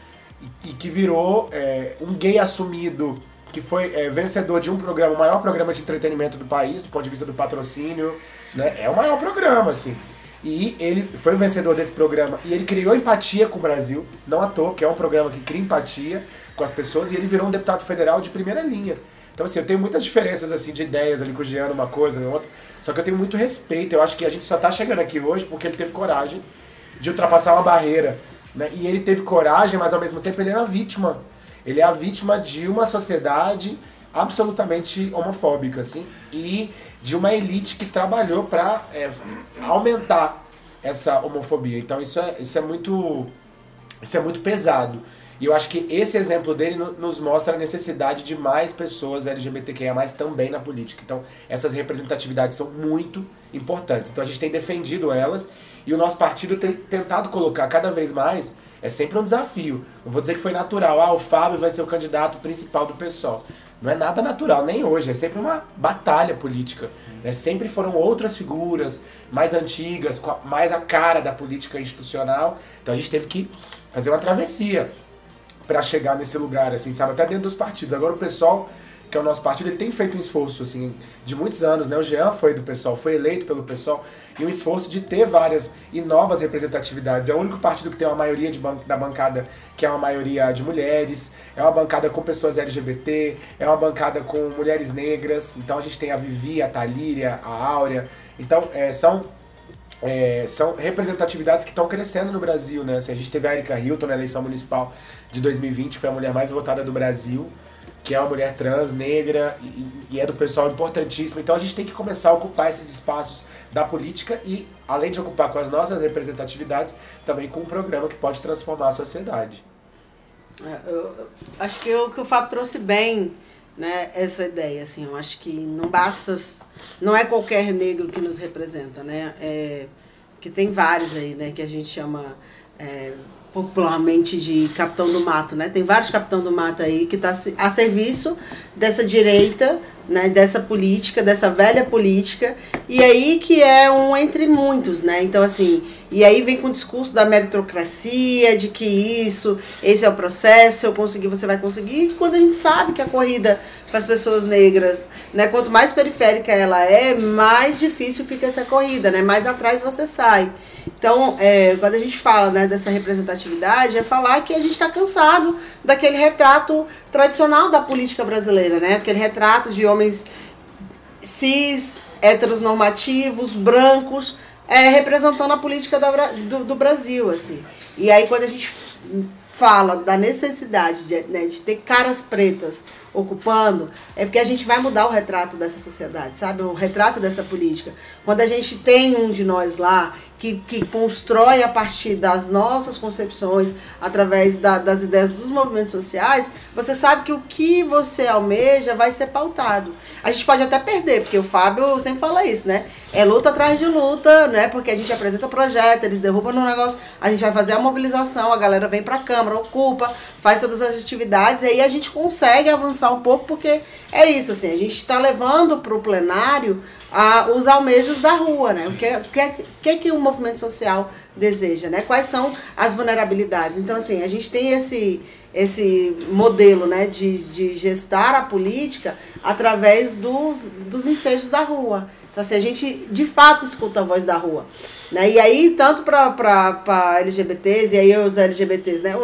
e, e que virou é, um gay assumido que foi é, vencedor de um programa, o maior programa de entretenimento do país, do ponto de vista do patrocínio, né? É o maior programa, assim. E ele foi o vencedor desse programa e ele criou empatia com o Brasil, não à toa, que é um programa que cria empatia com as pessoas, e ele virou um deputado federal de primeira linha. Então, assim, eu tenho muitas diferenças, assim, de ideias ali com o Jean, uma coisa, outra. Só que eu tenho muito respeito. Eu acho que a gente só tá chegando aqui hoje porque ele teve coragem de ultrapassar uma barreira. Né? E ele teve coragem, mas ao mesmo tempo ele é uma vítima. Ele é a vítima de uma sociedade absolutamente homofóbica, assim, e de uma elite que trabalhou para é, aumentar essa homofobia. Então isso é, isso é muito isso é muito pesado. E eu acho que esse exemplo dele nos mostra a necessidade de mais pessoas LGBTQIA+, também na política. Então, essas representatividades são muito importantes. Então, a gente tem defendido elas e o nosso partido tem tentado colocar cada vez mais. É sempre um desafio. Não vou dizer que foi natural. Ah, o Fábio vai ser o candidato principal do PSOL. Não é nada natural, nem hoje. É sempre uma batalha política. Né? Sempre foram outras figuras mais antigas, mais a cara da política institucional. Então a gente teve que fazer uma travessia para chegar nesse lugar, assim, sabe? Até dentro dos partidos. Agora o pessoal que é o nosso partido, ele tem feito um esforço, assim, de muitos anos, né? O Jean foi do pessoal, foi eleito pelo pessoal, e um esforço de ter várias e novas representatividades. É o único partido que tem uma maioria de ban da bancada que é uma maioria de mulheres, é uma bancada com pessoas LGBT, é uma bancada com mulheres negras. Então a gente tem a Vivi, a Talíria, a Áurea. Então, é, são é, são representatividades que estão crescendo no Brasil, né? Assim, a gente teve a Erika Hilton na eleição municipal de 2020, foi a mulher mais votada do Brasil que é uma mulher trans, negra e, e, é do pessoal importantíssimo. Então a gente tem que começar a ocupar esses espaços da política e, além de ocupar com as nossas representatividades, também com um programa que pode transformar a sociedade. É, eu, acho que o que o Fábio trouxe bem né, essa ideia, assim, eu acho que não basta, não é qualquer negro que nos representa, né, é, que tem vários aí, né, que a gente chama é, popularmente de capitão do mato, né? Tem vários capitão do mato aí que está a serviço dessa direita, né? Dessa política, dessa velha política, e aí que é um entre muitos, né? Então assim, e aí vem com o discurso da meritocracia, de que isso, esse é o processo, eu consegui, você vai conseguir. Quando a gente sabe que a corrida para as pessoas negras, né? Quanto mais periférica ela é, mais difícil fica essa corrida, né? Mais atrás você sai. Então, é, quando a gente fala né, dessa representatividade, é falar que a gente está cansado daquele retrato tradicional da política brasileira, né? Aquele retrato de homens cis, heteronormativos, brancos, é, representando a política do, do Brasil, assim. E aí, quando a gente fala da necessidade de, né, de ter caras pretas ocupando, é porque a gente vai mudar o retrato dessa sociedade, sabe? O retrato dessa política. Quando a gente tem um de nós lá que, que constrói a partir das nossas concepções, através da, das ideias dos movimentos sociais, você sabe que o que você almeja vai ser pautado. A gente pode até perder, porque o Fábio sempre fala isso, né? É luta atrás de luta, né? Porque a gente apresenta projeto, eles derrubam no negócio, a gente vai fazer a mobilização, a galera vem pra Câmara, ocupa, faz todas as atividades, e aí a gente consegue avançar um pouco, porque é isso, assim, a gente está levando para o plenário a, os almejos da rua, né? O que, que, que, que o movimento social deseja, né? Quais são as vulnerabilidades. Então, assim, a gente tem esse, esse modelo né, de, de gestar a política através dos, dos ensejos da rua. Então, assim, a gente de fato escuta a voz da rua. Né? E aí, tanto para LGBTs, e aí os LGBTs, né?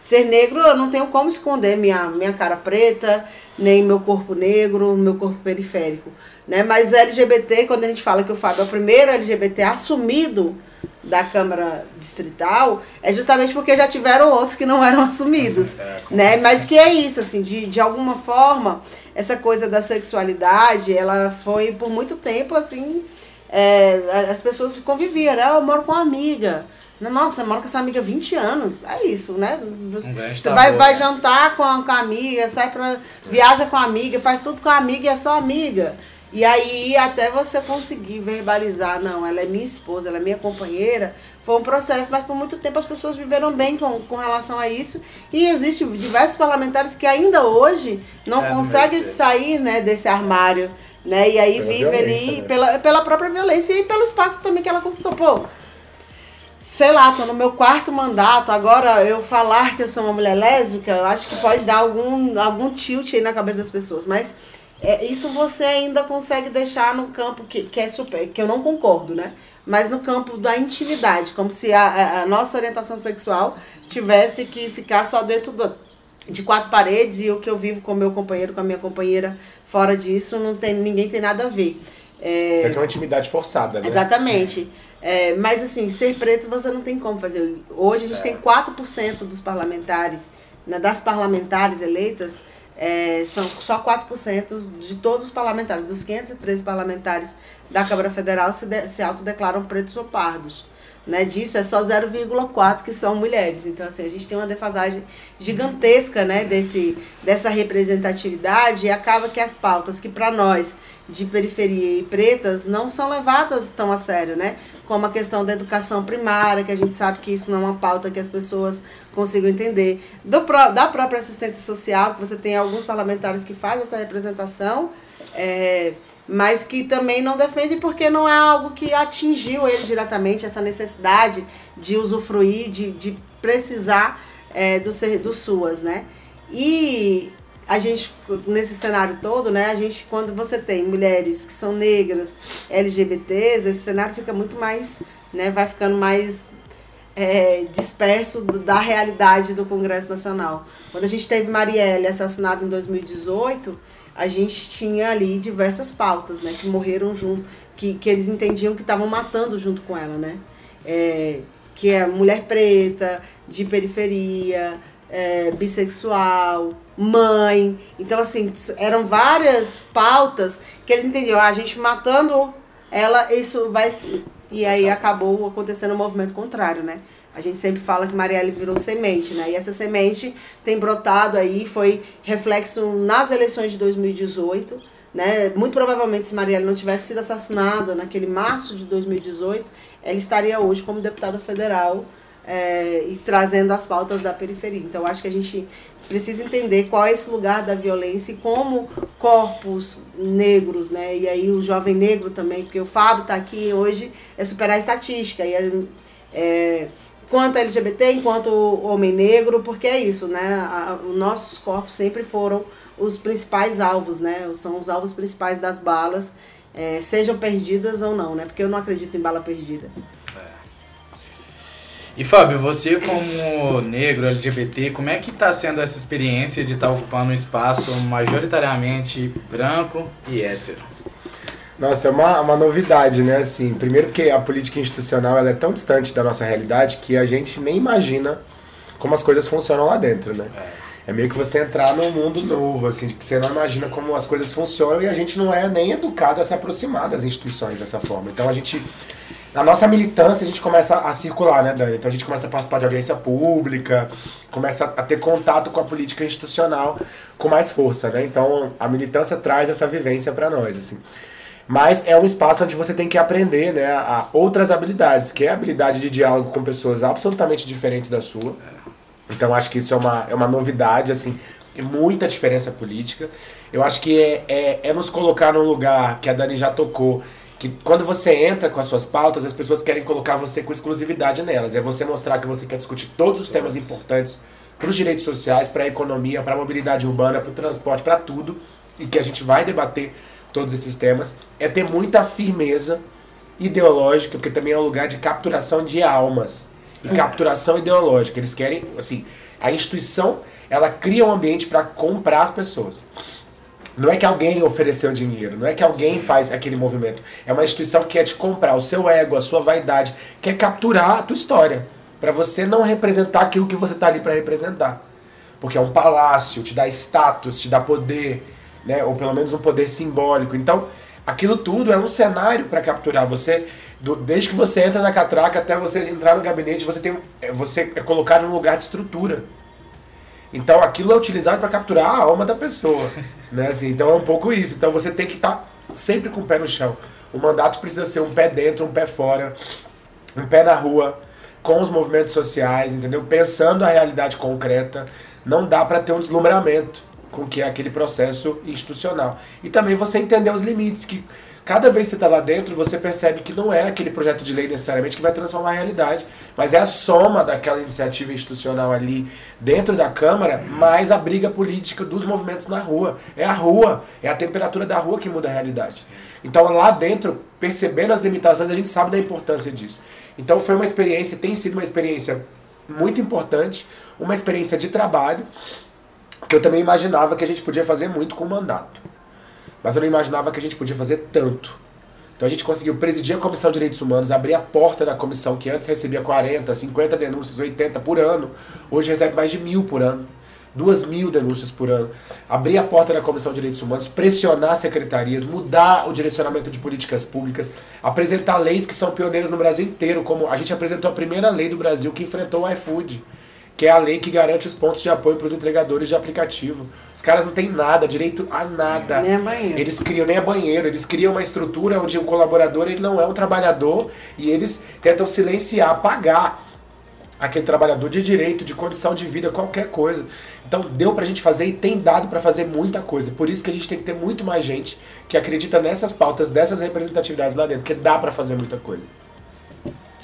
Ser negro, eu não tenho como esconder minha, minha cara preta, nem meu corpo negro, meu corpo periférico. Né? Mas o LGBT, quando a gente fala que o Fábio é o primeiro LGBT assumido da Câmara Distrital, é justamente porque já tiveram outros que não eram assumidos. É, né? Mas que é isso, assim, de, de alguma forma, essa coisa da sexualidade, ela foi por muito tempo, assim, é, as pessoas conviviam, né? Ah, eu moro com uma amiga. Nossa, eu moro com essa amiga há 20 anos. É isso, né? Você vai, vai jantar com a, com a amiga, sai pra. viaja com a amiga, faz tudo com a amiga e é só amiga. E aí, até você conseguir verbalizar, não, ela é minha esposa, ela é minha companheira, foi um processo, mas por muito tempo as pessoas viveram bem com, com relação a isso. E existem diversos parlamentares que ainda hoje não é, conseguem sair né, desse armário. Né? E aí pela vive ali né? pela, pela própria violência e pelo espaço também que ela conquistou. Pô, sei lá, tô no meu quarto mandato, agora eu falar que eu sou uma mulher lésbica, eu acho que pode dar algum, algum tilt aí na cabeça das pessoas. Mas é, isso você ainda consegue deixar no campo que, que é super, que eu não concordo, né? Mas no campo da intimidade, como se a, a nossa orientação sexual tivesse que ficar só dentro do, de quatro paredes e o que eu vivo com meu companheiro, com a minha companheira, fora disso, não tem, ninguém tem nada a ver. É, é uma intimidade forçada, né? Exatamente. É, mas assim, ser preto você não tem como fazer. Hoje a gente é. tem 4% dos parlamentares, né, das parlamentares eleitas, é, são só 4% de todos os parlamentares, dos 513 parlamentares da Câmara Federal se, de, se autodeclaram pretos ou pardos né, disso é só 0,4 que são mulheres. Então, assim, a gente tem uma defasagem gigantesca, né, desse, dessa representatividade e acaba que as pautas que para nós de periferia e pretas não são levadas tão a sério, né? Como a questão da educação primária, que a gente sabe que isso não é uma pauta que as pessoas consigam entender. Do, da própria assistência social, que você tem alguns parlamentares que fazem essa representação, é, mas que também não defende porque não é algo que atingiu ele diretamente, essa necessidade de usufruir, de, de precisar é, do, SUAS, né? E a gente, nesse cenário todo, né, a gente, quando você tem mulheres que são negras, LGBTs, esse cenário fica muito mais, né, vai ficando mais é, disperso da realidade do Congresso Nacional. Quando a gente teve Marielle assassinada em 2018, a gente tinha ali diversas pautas, né? Que morreram junto, que, que eles entendiam que estavam matando junto com ela, né? É, que é mulher preta, de periferia, é, bissexual, mãe. Então, assim, eram várias pautas que eles entendiam. Ah, a gente matando ela, isso vai. E aí acabou acontecendo um movimento contrário, né? A gente sempre fala que Marielle virou semente, né? E essa semente tem brotado aí, foi reflexo nas eleições de 2018, né? Muito provavelmente se Marielle não tivesse sido assassinada naquele março de 2018, ela estaria hoje como deputada federal é, e trazendo as pautas da periferia. Então, acho que a gente precisa entender qual é esse lugar da violência e como corpos negros, né? E aí o jovem negro também, porque o Fábio está aqui hoje, é superar a estatística. E é, é quanto LGBT, enquanto homem negro, porque é isso, né? A, os nossos corpos sempre foram os principais alvos, né? São os alvos principais das balas, é, sejam perdidas ou não, né? Porque eu não acredito em bala perdida. É. E Fábio, você como negro LGBT, como é que está sendo essa experiência de estar tá ocupando um espaço majoritariamente branco e hétero? Nossa, é uma, uma novidade, né? Assim, primeiro porque a política institucional ela é tão distante da nossa realidade que a gente nem imagina como as coisas funcionam lá dentro, né? É, é meio que você entrar num mundo novo, assim, que você não imagina como as coisas funcionam e a gente não é nem educado a se aproximar das instituições dessa forma. Então a gente na nossa militância a gente começa a circular, né, Dani? Então a gente começa a participar de audiência pública, começa a ter contato com a política institucional com mais força, né? Então a militância traz essa vivência para nós, assim. Mas é um espaço onde você tem que aprender né, a outras habilidades, que é a habilidade de diálogo com pessoas absolutamente diferentes da sua. Então acho que isso é uma, é uma novidade, assim, muita diferença política. Eu acho que é, é, é nos colocar num lugar que a Dani já tocou, que quando você entra com as suas pautas, as pessoas querem colocar você com exclusividade nelas. É você mostrar que você quer discutir todos os temas importantes para os direitos sociais, para a economia, para a mobilidade urbana, para o transporte, para tudo, e que a gente vai debater todos esses temas, é ter muita firmeza ideológica, porque também é um lugar de capturação de almas e hum. capturação ideológica. Eles querem, assim, a instituição, ela cria um ambiente para comprar as pessoas. Não é que alguém ofereceu dinheiro, não é que alguém Sim. faz aquele movimento. É uma instituição que quer te comprar o seu ego, a sua vaidade, quer capturar a tua história, para você não representar aquilo que você está ali para representar. Porque é um palácio, te dá status, te dá poder, né? Ou pelo menos um poder simbólico. Então, aquilo tudo é um cenário para capturar você. Do, desde que você entra na catraca até você entrar no gabinete, você tem é, você é colocado num lugar de estrutura. Então aquilo é utilizado para capturar a alma da pessoa, né? Assim, então é um pouco isso. Então você tem que estar tá sempre com o pé no chão. O mandato precisa ser um pé dentro, um pé fora, um pé na rua, com os movimentos sociais, entendeu? Pensando a realidade concreta. Não dá para ter um deslumbramento com que é aquele processo institucional. E também você entender os limites, que cada vez que você está lá dentro, você percebe que não é aquele projeto de lei necessariamente que vai transformar a realidade, mas é a soma daquela iniciativa institucional ali dentro da Câmara, mais a briga política dos movimentos na rua. É a rua, é a temperatura da rua que muda a realidade. Então lá dentro, percebendo as limitações, a gente sabe da importância disso. Então foi uma experiência, tem sido uma experiência muito importante, uma experiência de trabalho, Porque eu também imaginava que a gente podia fazer muito com o mandato. Mas eu não imaginava que a gente podia fazer tanto. Então a gente conseguiu presidir a Comissão de Direitos Humanos, abrir a porta da comissão, que antes recebia 40, 50 denúncias, 80 por ano, hoje recebe mais de mil por ano. Duas mil denúncias por ano. Abrir a porta da Comissão de Direitos Humanos, pressionar secretarias, mudar o direcionamento de políticas públicas, apresentar leis que são pioneiras no Brasil inteiro, como a gente apresentou a primeira lei do Brasil que enfrentou o iFood que é a lei que garante os pontos de apoio para os entregadores de aplicativo. Os caras não têm nada, direito a nada. Nem a banheiro. Eles criam nem a banheiro, eles criam uma estrutura onde o colaborador ele não é um trabalhador e eles tentam silenciar, apagar aquele trabalhador de direito, de condição de vida, qualquer coisa. Então deu pra gente fazer e tem dado para fazer muita coisa. Por isso que a gente tem que ter muito mais gente que acredita nessas pautas, dessas representatividades lá dentro, porque dá para fazer muita coisa.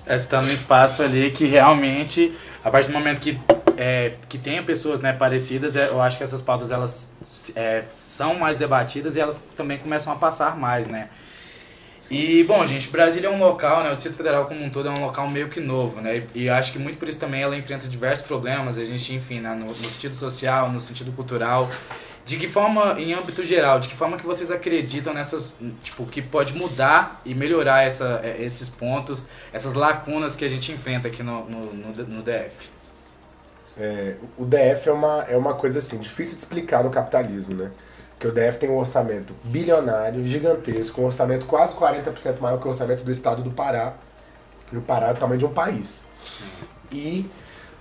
É, está num espaço ali que realmente, a partir do momento que, é, que tenha pessoas né, parecidas, é, eu acho que essas pautas elas é, são mais debatidas e elas também começam a passar mais, né? E, bom, gente, Brasília é um local, né, o Distrito Federal como um todo é um local meio que novo, né, e acho que muito por isso também ela enfrenta diversos problemas, a gente, enfim, né, no, no sentido social, no sentido cultural, de que forma, em âmbito geral, de que forma que vocês acreditam nessas, tipo, que pode mudar e melhorar essa, é, esses pontos, essas lacunas que a gente enfrenta aqui no, no, no, no DF? É, o DF é uma, é uma coisa assim, difícil de explicar no capitalismo, né? Porque o DF tem um orçamento bilionário, gigantesco, um orçamento quase 40% maior que o orçamento do estado do Pará. E o Pará é o tamanho de um país. Sim. E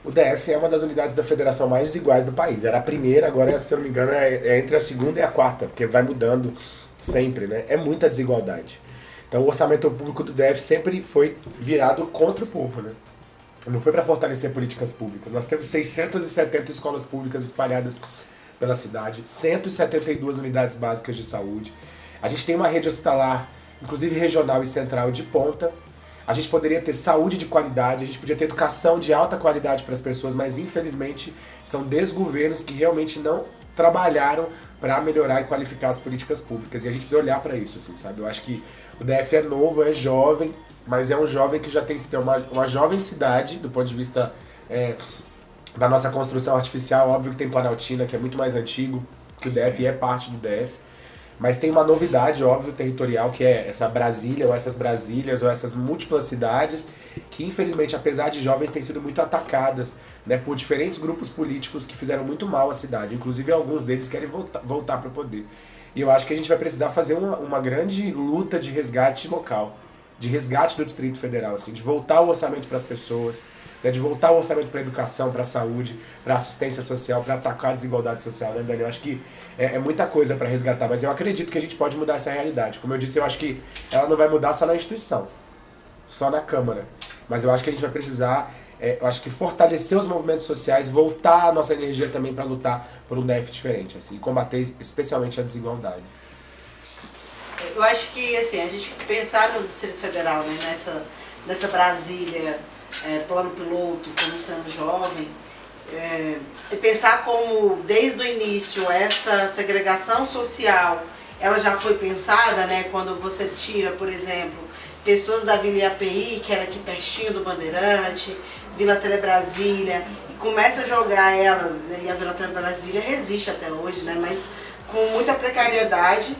o DF é uma das unidades da federação mais desiguais do país. Era a primeira, agora, se eu não me engano, é, é entre a segunda e a quarta, porque vai mudando sempre, né? É muita desigualdade. Então o orçamento público do DF sempre foi virado contra o povo, né? Não foi para fortalecer políticas públicas. Nós temos 670 escolas públicas espalhadas pela cidade, 172 unidades básicas de saúde. A gente tem uma rede hospitalar, inclusive regional e central, de ponta, a gente poderia ter saúde de qualidade, a gente podia ter educação de alta qualidade para as pessoas, mas infelizmente são desgovernos que realmente não trabalharam para melhorar e qualificar as políticas públicas. E a gente precisa olhar para isso, assim, sabe? Eu acho que o DF é novo, é jovem, mas é um jovem que já tem uma, uma jovem cidade, do ponto de vista é, da nossa construção artificial. Óbvio que tem Planaltina, que é muito mais antigo que o DF e é parte do DF. Mas tem uma novidade, óbvio, territorial, que é essa Brasília, ou essas Brasílias, ou essas múltiplas cidades, que infelizmente, apesar de jovens, têm sido muito atacadas né, por diferentes grupos políticos que fizeram muito mal à cidade. Inclusive, alguns deles querem voltar, voltar para o poder. E eu acho que a gente vai precisar fazer uma, uma grande luta de resgate local, de resgate do Distrito Federal, assim, de voltar o orçamento para as pessoas, né, de voltar o orçamento para educação, para saúde, para assistência social, para atacar a desigualdade social, né, Daniel? Eu acho que é, é muita coisa para resgatar, mas eu acredito que a gente pode mudar essa realidade. Como eu disse, eu acho que ela não vai mudar só na instituição, só na Câmara. Mas eu acho que a gente vai precisar, é, eu acho que fortalecer os movimentos sociais, voltar a nossa energia também para lutar por um DF diferente, assim, e combater especialmente a desigualdade. Eu acho que, assim, a gente pensar no Distrito Federal, né, nessa, nessa Brasília é, plano piloto, como sendo jovem, é, e pensar como desde o início essa segregação social ela já foi pensada, né? Quando você tira, por exemplo, pessoas da Vila IAPI, que era aqui pertinho do Bandeirante, Vila Telebrasília, e começa a jogar elas, né, e a Vila Telebrasília resiste até hoje, né? Mas com muita precariedade.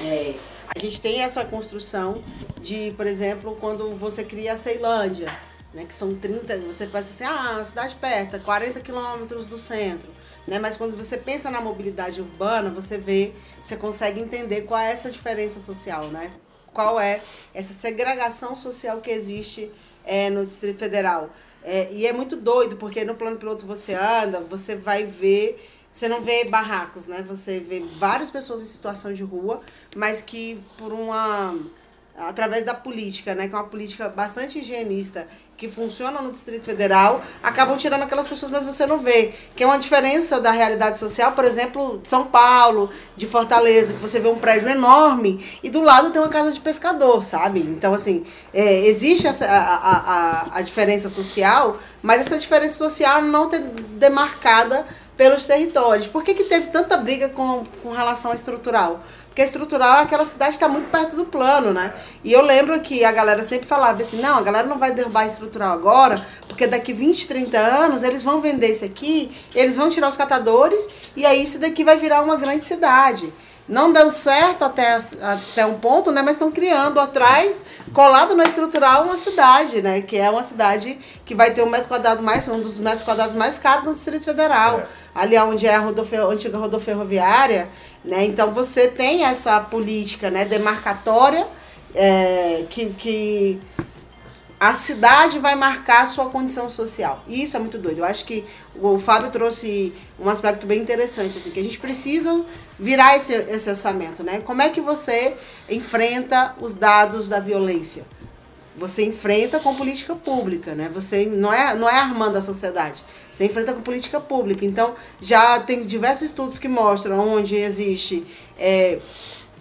É, a gente tem essa construção de, por exemplo, quando você cria a Ceilândia, né, que são 30, você pensa assim, ah, cidade perto, 40 quilômetros do centro. Né? Mas quando você pensa na mobilidade urbana, você vê, você consegue entender qual é essa diferença social, né? Qual é essa segregação social que existe é, no Distrito Federal. É, e é muito doido, porque no plano piloto você anda, você vai ver você não vê barracos, né? Você vê várias pessoas em situação de rua, mas que por uma através da política, né, que é uma política bastante higienista, que funciona no Distrito Federal, acabam tirando aquelas pessoas, mas você não vê. Que é uma diferença da realidade social, por exemplo, de São Paulo, de Fortaleza, que você vê um prédio enorme e do lado tem uma casa de pescador, sabe? Então, assim, é, existe essa, a, a, a, a diferença social, mas essa diferença social não tem demarcada pelos territórios. Por que, que teve tanta briga com, com relação à estrutural? Porque estrutural é aquela cidade está muito perto do plano, né? E eu lembro que a galera sempre falava assim, não, a galera não vai derrubar estrutural agora, porque daqui 20, 30 anos eles vão vender isso aqui, eles vão tirar os catadores, e aí isso daqui vai virar uma grande cidade. Não deu certo até, até um ponto, né? Mas estão criando atrás, colado na estrutural, uma cidade, né? Que é uma cidade que vai ter um metro quadrado mais, um dos metros quadrados mais caros do Distrito Federal. É. Ali onde é a, rodofer, a antiga rodoferroviária, né? Então você tem essa política né, demarcatória é, que, que a cidade vai marcar a sua condição social. E isso é muito doido. Eu acho que o Fábio trouxe um aspecto bem interessante, assim, que a gente precisa virar esse, esse orçamento, né? Como é que você enfrenta os dados da violência? Você enfrenta com política pública, né? Você não é, não é armando a sociedade. Você enfrenta com política pública. Então, já tem diversos estudos que mostram onde existe é,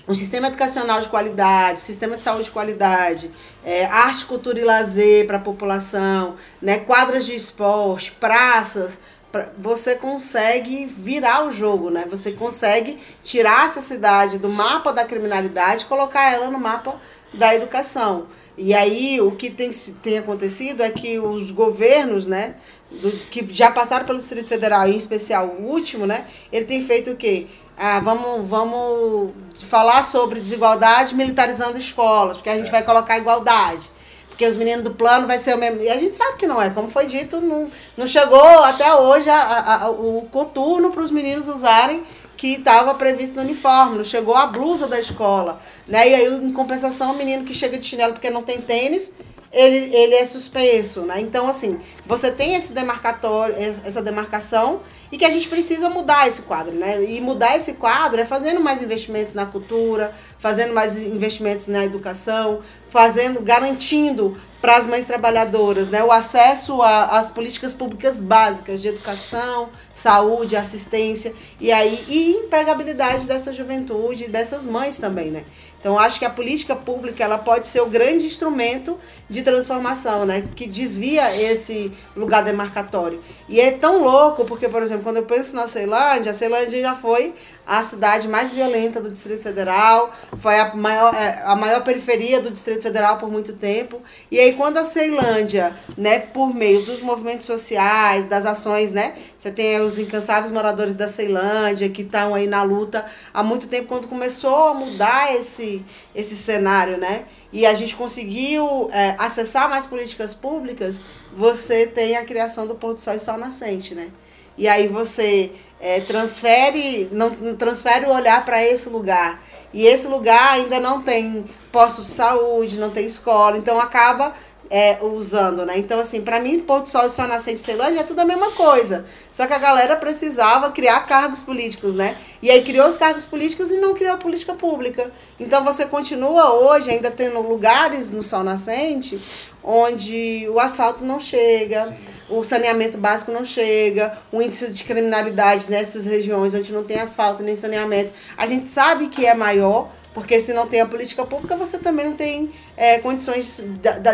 um sistema educacional de qualidade, sistema de saúde de qualidade, é, arte, cultura e lazer para a população, né, quadras de esporte, praças, pra, você consegue virar o jogo, né? Você consegue tirar essa cidade do mapa da criminalidade e colocar ela no mapa da educação. E aí o que tem, tem acontecido é que os governos, né, do, que já passaram pelo Distrito Federal, em especial o último, né, ele tem feito o quê? ah, vamos, vamos falar sobre desigualdade militarizando escolas, porque a gente é. vai colocar igualdade. Porque os meninos do plano vai ser o mesmo. E a gente sabe que não é. Como foi dito, não, não chegou até hoje a, a, a, o coturno para os meninos usarem que estava previsto no uniforme, não chegou a blusa da escola. Né? E aí, em compensação, o menino que chega de chinelo porque não tem tênis, ele, ele é suspenso, né? Então, assim, você tem esse demarcatório, essa demarcação e que a gente precisa mudar esse quadro, né? E mudar esse quadro é fazendo mais investimentos na cultura, fazendo mais investimentos na educação, fazendo, garantindo para as mães trabalhadoras, né, o acesso às políticas públicas básicas de educação, saúde, assistência e aí e empregabilidade dessa juventude, dessas mães também, né? Então, acho que a política pública ela pode ser o grande instrumento de transformação, né? Que desvia esse lugar demarcatório. E é tão louco, porque, por exemplo, quando eu penso na Ceilândia, a Ceilândia já foi a cidade mais violenta do Distrito Federal, foi a maior, é, a maior periferia do Distrito Federal por muito tempo. E aí, quando a Ceilândia, né, por meio dos movimentos sociais, das ações, né, você tem os incansáveis moradores da Ceilândia que estão aí na luta há muito tempo, quando começou a mudar esse, esse cenário, né, e a gente conseguiu é, acessar mais políticas públicas, você tem a criação do Porto Sol e Sol Nascente, né. E aí você é, transfere, não, não transfere o olhar para esse lugar. E esse lugar ainda não tem postos de saúde, não tem escola, então acaba é, usando, né? Então, assim, para mim, Porto Sol e Sol Nascente Ceilândia é tudo a mesma coisa. Só que a galera precisava criar cargos políticos, né? E aí criou os cargos políticos e não criou a política pública. Então você continua hoje ainda tendo lugares no Sol Nascente onde o asfalto não chega. Sim o saneamento básico não chega, o índice de criminalidade nessas regiões onde não tem asfalto nem saneamento, a gente sabe que é maior, porque se não tem a política pública, você também não tem é, condições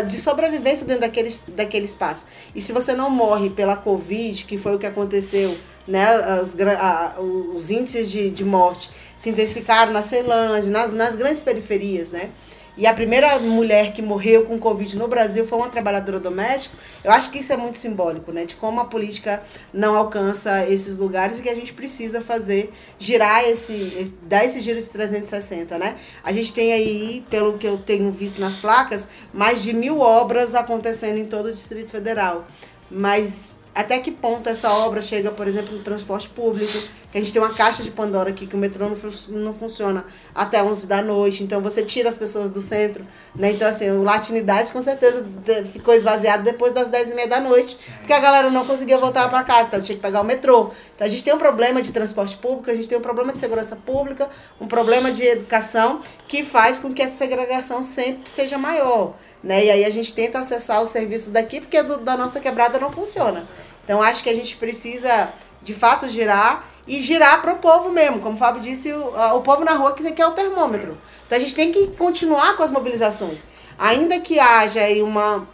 de sobrevivência dentro daquele, daquele espaço. E se você não morre pela Covid, que foi o que aconteceu, né, os, a, os índices de, de morte se intensificaram na Ceilândia, nas, nas grandes periferias, né? E a primeira mulher que morreu com Covid no Brasil foi uma trabalhadora doméstica. Eu acho que isso é muito simbólico, né? De como a política não alcança esses lugares e que a gente precisa fazer, girar esse, esse dar esse giro de 360, né? A gente tem aí, pelo que eu tenho visto nas placas, mais de mil obras acontecendo em todo o Distrito Federal. Mas até que ponto essa obra chega, por exemplo, no transporte público, que a gente tem uma caixa de Pandora aqui, que o metrô não, não funciona até 11 da noite, então você tira as pessoas do centro, né? Então, assim, o Latinidade com certeza ficou esvaziado depois das 10 e meia da noite, Sim. porque a galera não conseguia voltar para casa, então tinha que pegar o metrô. Então, a gente tem um problema de transporte público, a gente tem um problema de segurança pública, um problema de educação, que faz com que essa segregação sempre seja maior, né? E aí a gente tenta acessar os serviços daqui, porque do, da nossa quebrada não funciona. Então acho que a gente precisa, de fato, girar e girar para o povo mesmo. Como o Fábio disse, o, o povo na rua que quer o termômetro. Então a gente tem que continuar com as mobilizações. Ainda que haja aí uma,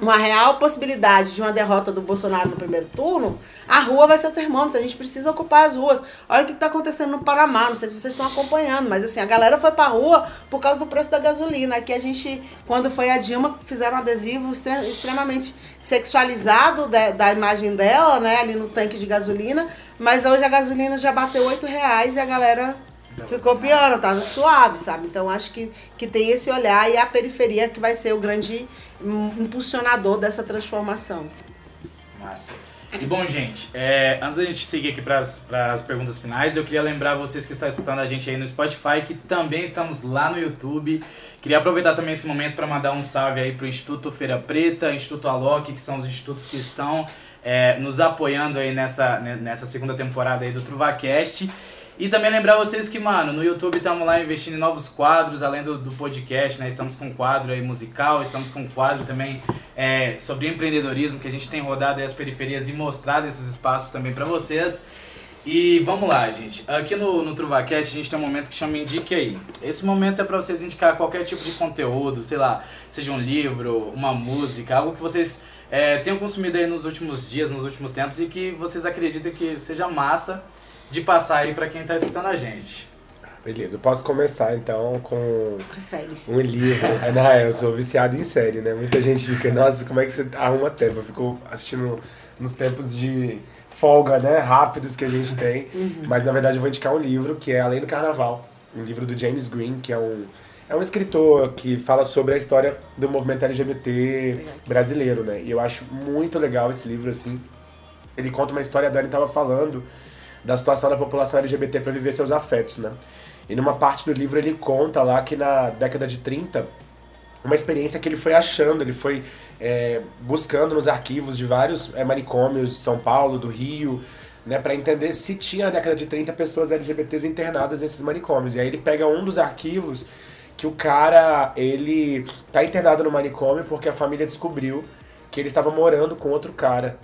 uma real possibilidade de uma derrota do Bolsonaro no primeiro turno, a rua vai ser o termômetro. A gente precisa ocupar as ruas. Olha o que está acontecendo no Paraná. Não sei se vocês estão acompanhando, mas assim, a galera foi para a rua por causa do preço da gasolina. Aqui a gente, quando foi a Dilma, fizeram um adesivo extremamente sexualizado da, da imagem dela, né? Ali no tanque de gasolina. Mas hoje a gasolina já bateu 8 reais e a galera ficou pior, tá suave, sabe? Então acho que, que tem esse olhar e a periferia que vai ser o grande impulsionador dessa transformação. Massa. E bom, gente, é, antes da gente seguir aqui para as perguntas finais, eu queria lembrar vocês que estão escutando a gente aí no Spotify que também estamos lá no YouTube. Queria aproveitar também esse momento para mandar um salve aí para o Instituto Feira Preta, Instituto Alok, que são os institutos que estão é, nos apoiando aí nessa, nessa segunda temporada aí do TruvaCast. E também lembrar vocês que, mano, no YouTube estamos lá investindo em novos quadros, além do, do podcast, né? Estamos com um quadro aí musical, estamos com um quadro também é, sobre empreendedorismo, que a gente tem rodado aí as periferias e mostrado esses espaços também para vocês. E vamos lá, gente. Aqui no, no TruvaCast a gente tem um momento que chama Indique Aí. Esse momento é para vocês indicar qualquer tipo de conteúdo, sei lá, seja um livro, uma música, algo que vocês é, tenham consumido aí nos últimos dias, nos últimos tempos e que vocês acreditem que seja massa de passar aí para quem está escutando a gente. Beleza, eu posso começar então com Séries. um livro. É, não, eu sou viciado em série, né? Muita gente fica, nossa, como é que você arruma tempo? Eu fico assistindo nos tempos de folga, né? Rápidos que a gente tem. Uhum. Mas na verdade eu vou indicar um livro que é Além do Carnaval. Um livro do James Green, que é um, é um escritor que fala sobre a história do movimento LGBT brasileiro, né? E eu acho muito legal esse livro, assim. Ele conta uma história, a Dani estava falando, da situação da população LGBT para viver seus afetos, né? E numa parte do livro ele conta lá que na década de 30, uma experiência que ele foi achando, ele foi é, buscando nos arquivos de vários é, manicômios de São Paulo, do Rio, né, para entender se tinha na década de 30 pessoas LGBTs internadas nesses manicômios. E aí ele pega um dos arquivos que o cara, ele tá internado no manicômio porque a família descobriu que ele estava morando com outro cara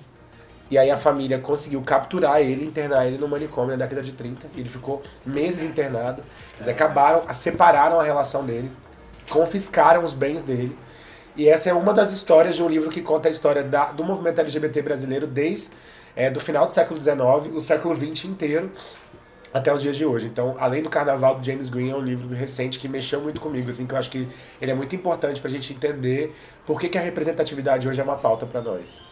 e aí a família conseguiu capturar ele, internar ele no manicômio na década de 30. Ele ficou meses internado. Eles acabaram, separaram a relação dele, confiscaram os bens dele. E essa é uma das histórias de um livro que conta a história da, do movimento LGBT brasileiro desde é, do final do século XIX, o século XX inteiro, até os dias de hoje. Então, além do Carnaval do James Green, é um livro recente que mexeu muito comigo, assim, que eu acho que ele é muito importante para a gente entender por que, que a representatividade hoje é uma pauta para nós.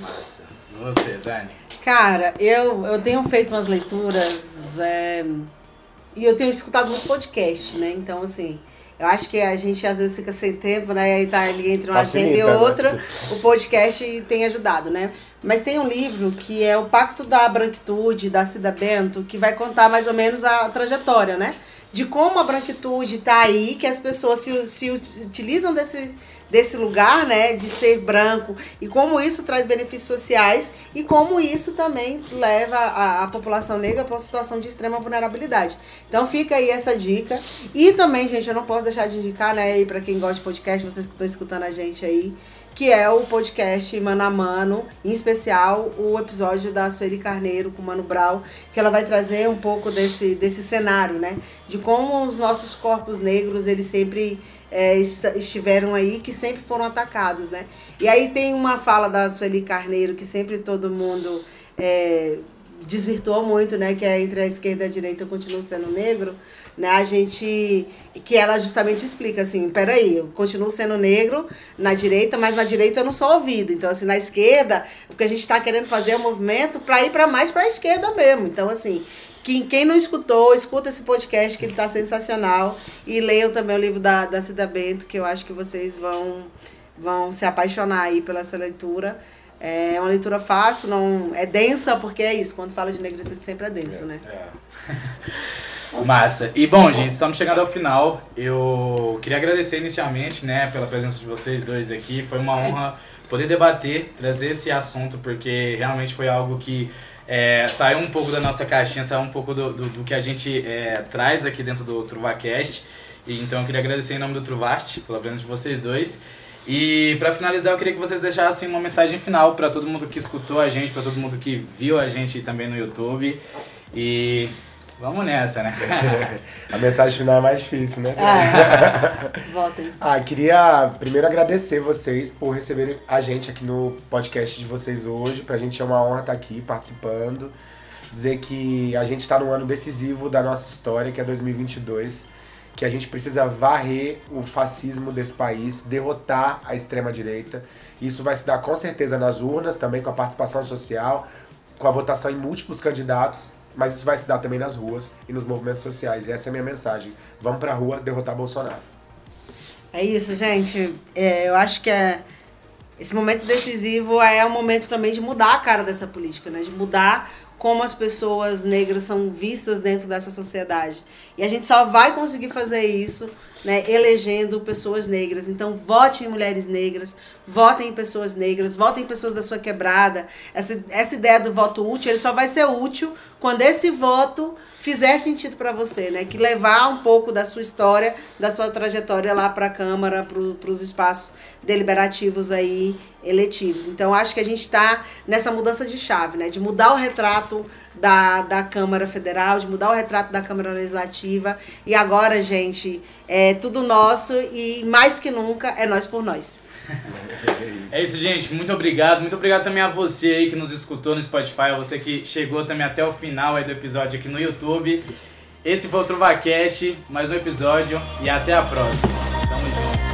Massa. Você, Dani? Cara, eu, eu tenho feito umas leituras é, e eu tenho escutado muito podcast, né? Então, assim, eu acho que a gente às vezes fica sem tempo, né? Aí tá ali entre uma agenda e né? outra. Né? O podcast tem ajudado, né? Mas tem um livro que é o Pacto da Branquitude, da Cida Bento, que vai contar mais ou menos a trajetória, né? De como a branquitude está aí, que as pessoas se, se utilizam desse desse lugar, né, de ser branco e como isso traz benefícios sociais e como isso também leva a, a população negra para uma situação de extrema vulnerabilidade. Então fica aí essa dica. E também, gente, eu não posso deixar de indicar, né, para quem gosta de podcast, vocês que estão escutando a gente aí, que é o podcast Mano a Mano, em especial o episódio da Sueli Carneiro com o Mano Brau, que ela vai trazer um pouco desse, desse cenário, né? De como os nossos corpos negros, eles sempre é, estiveram aí, que sempre foram atacados, né? E aí tem uma fala da Sueli Carneiro, que sempre todo mundo é, desvirtuou muito, né? Que é entre a esquerda e a direita eu continuo sendo negro, né? A gente que ela justamente explica assim, peraí, eu continuo sendo negro na direita, mas na direita eu não sou ouvido. Então assim, na esquerda, o que a gente está querendo fazer é um movimento para ir para mais para a esquerda mesmo. Então assim, quem, quem não escutou, escuta esse podcast que ele está sensacional e leiam também o livro da, da Cida Bento, que eu acho que vocês vão vão se apaixonar aí pela essa leitura. É uma leitura fácil, não é densa, porque é isso, quando fala de negritude sempre é denso, é, né? É. Massa. E bom, gente, estamos chegando ao final. Eu queria agradecer inicialmente, né, pela presença de vocês dois aqui. Foi uma honra poder debater, trazer esse assunto, porque realmente foi algo que é, saiu um pouco da nossa caixinha, saiu um pouco do, do, do que a gente é, traz aqui dentro do TruvaCast. E, então eu queria agradecer em nome do Truvast pela presença de vocês dois. E para finalizar, eu queria que vocês deixassem uma mensagem final para todo mundo que escutou a gente, para todo mundo que viu a gente também no YouTube. E Vamos nessa, né? A mensagem final é mais difícil, né? É. Votem. Ah, queria primeiro agradecer vocês por receberem a gente aqui no podcast de vocês hoje. Pra gente é uma honra estar aqui participando. Dizer que a gente está num ano decisivo da nossa história, que é 2022. Que a gente precisa varrer o fascismo desse país, derrotar a extrema-direita. Isso vai se dar com certeza nas urnas, também com a participação social, com a votação em múltiplos candidatos mas isso vai se dar também nas ruas e nos movimentos sociais. E essa é a minha mensagem. Vamos pra rua derrotar Bolsonaro. É isso, gente. É, eu acho que é, esse momento decisivo é o momento também de mudar a cara dessa política, né? De mudar como as pessoas negras são vistas dentro dessa sociedade. E a gente só vai conseguir fazer isso né, elegendo pessoas negras. Então, vote em mulheres negras, votem em pessoas negras, votem em pessoas da sua quebrada. Essa, essa ideia do voto útil, ele só vai ser útil quando esse voto fizer sentido para você, né? Que levar um pouco da sua história, da sua trajetória lá para a Câmara, para os espaços deliberativos aí eletivos. Então, acho que a gente está nessa mudança de chave, né? De mudar o retrato da, da Câmara Federal, de mudar o retrato da Câmara Legislativa. E agora, gente, é tudo nosso e mais que nunca é nós por nós. É isso, gente. Muito obrigado. Muito obrigado também a você aí que nos escutou no Spotify, a você que chegou também até o final aí do episódio aqui no YouTube. Esse foi o TrovaCast, mais um episódio e até a próxima.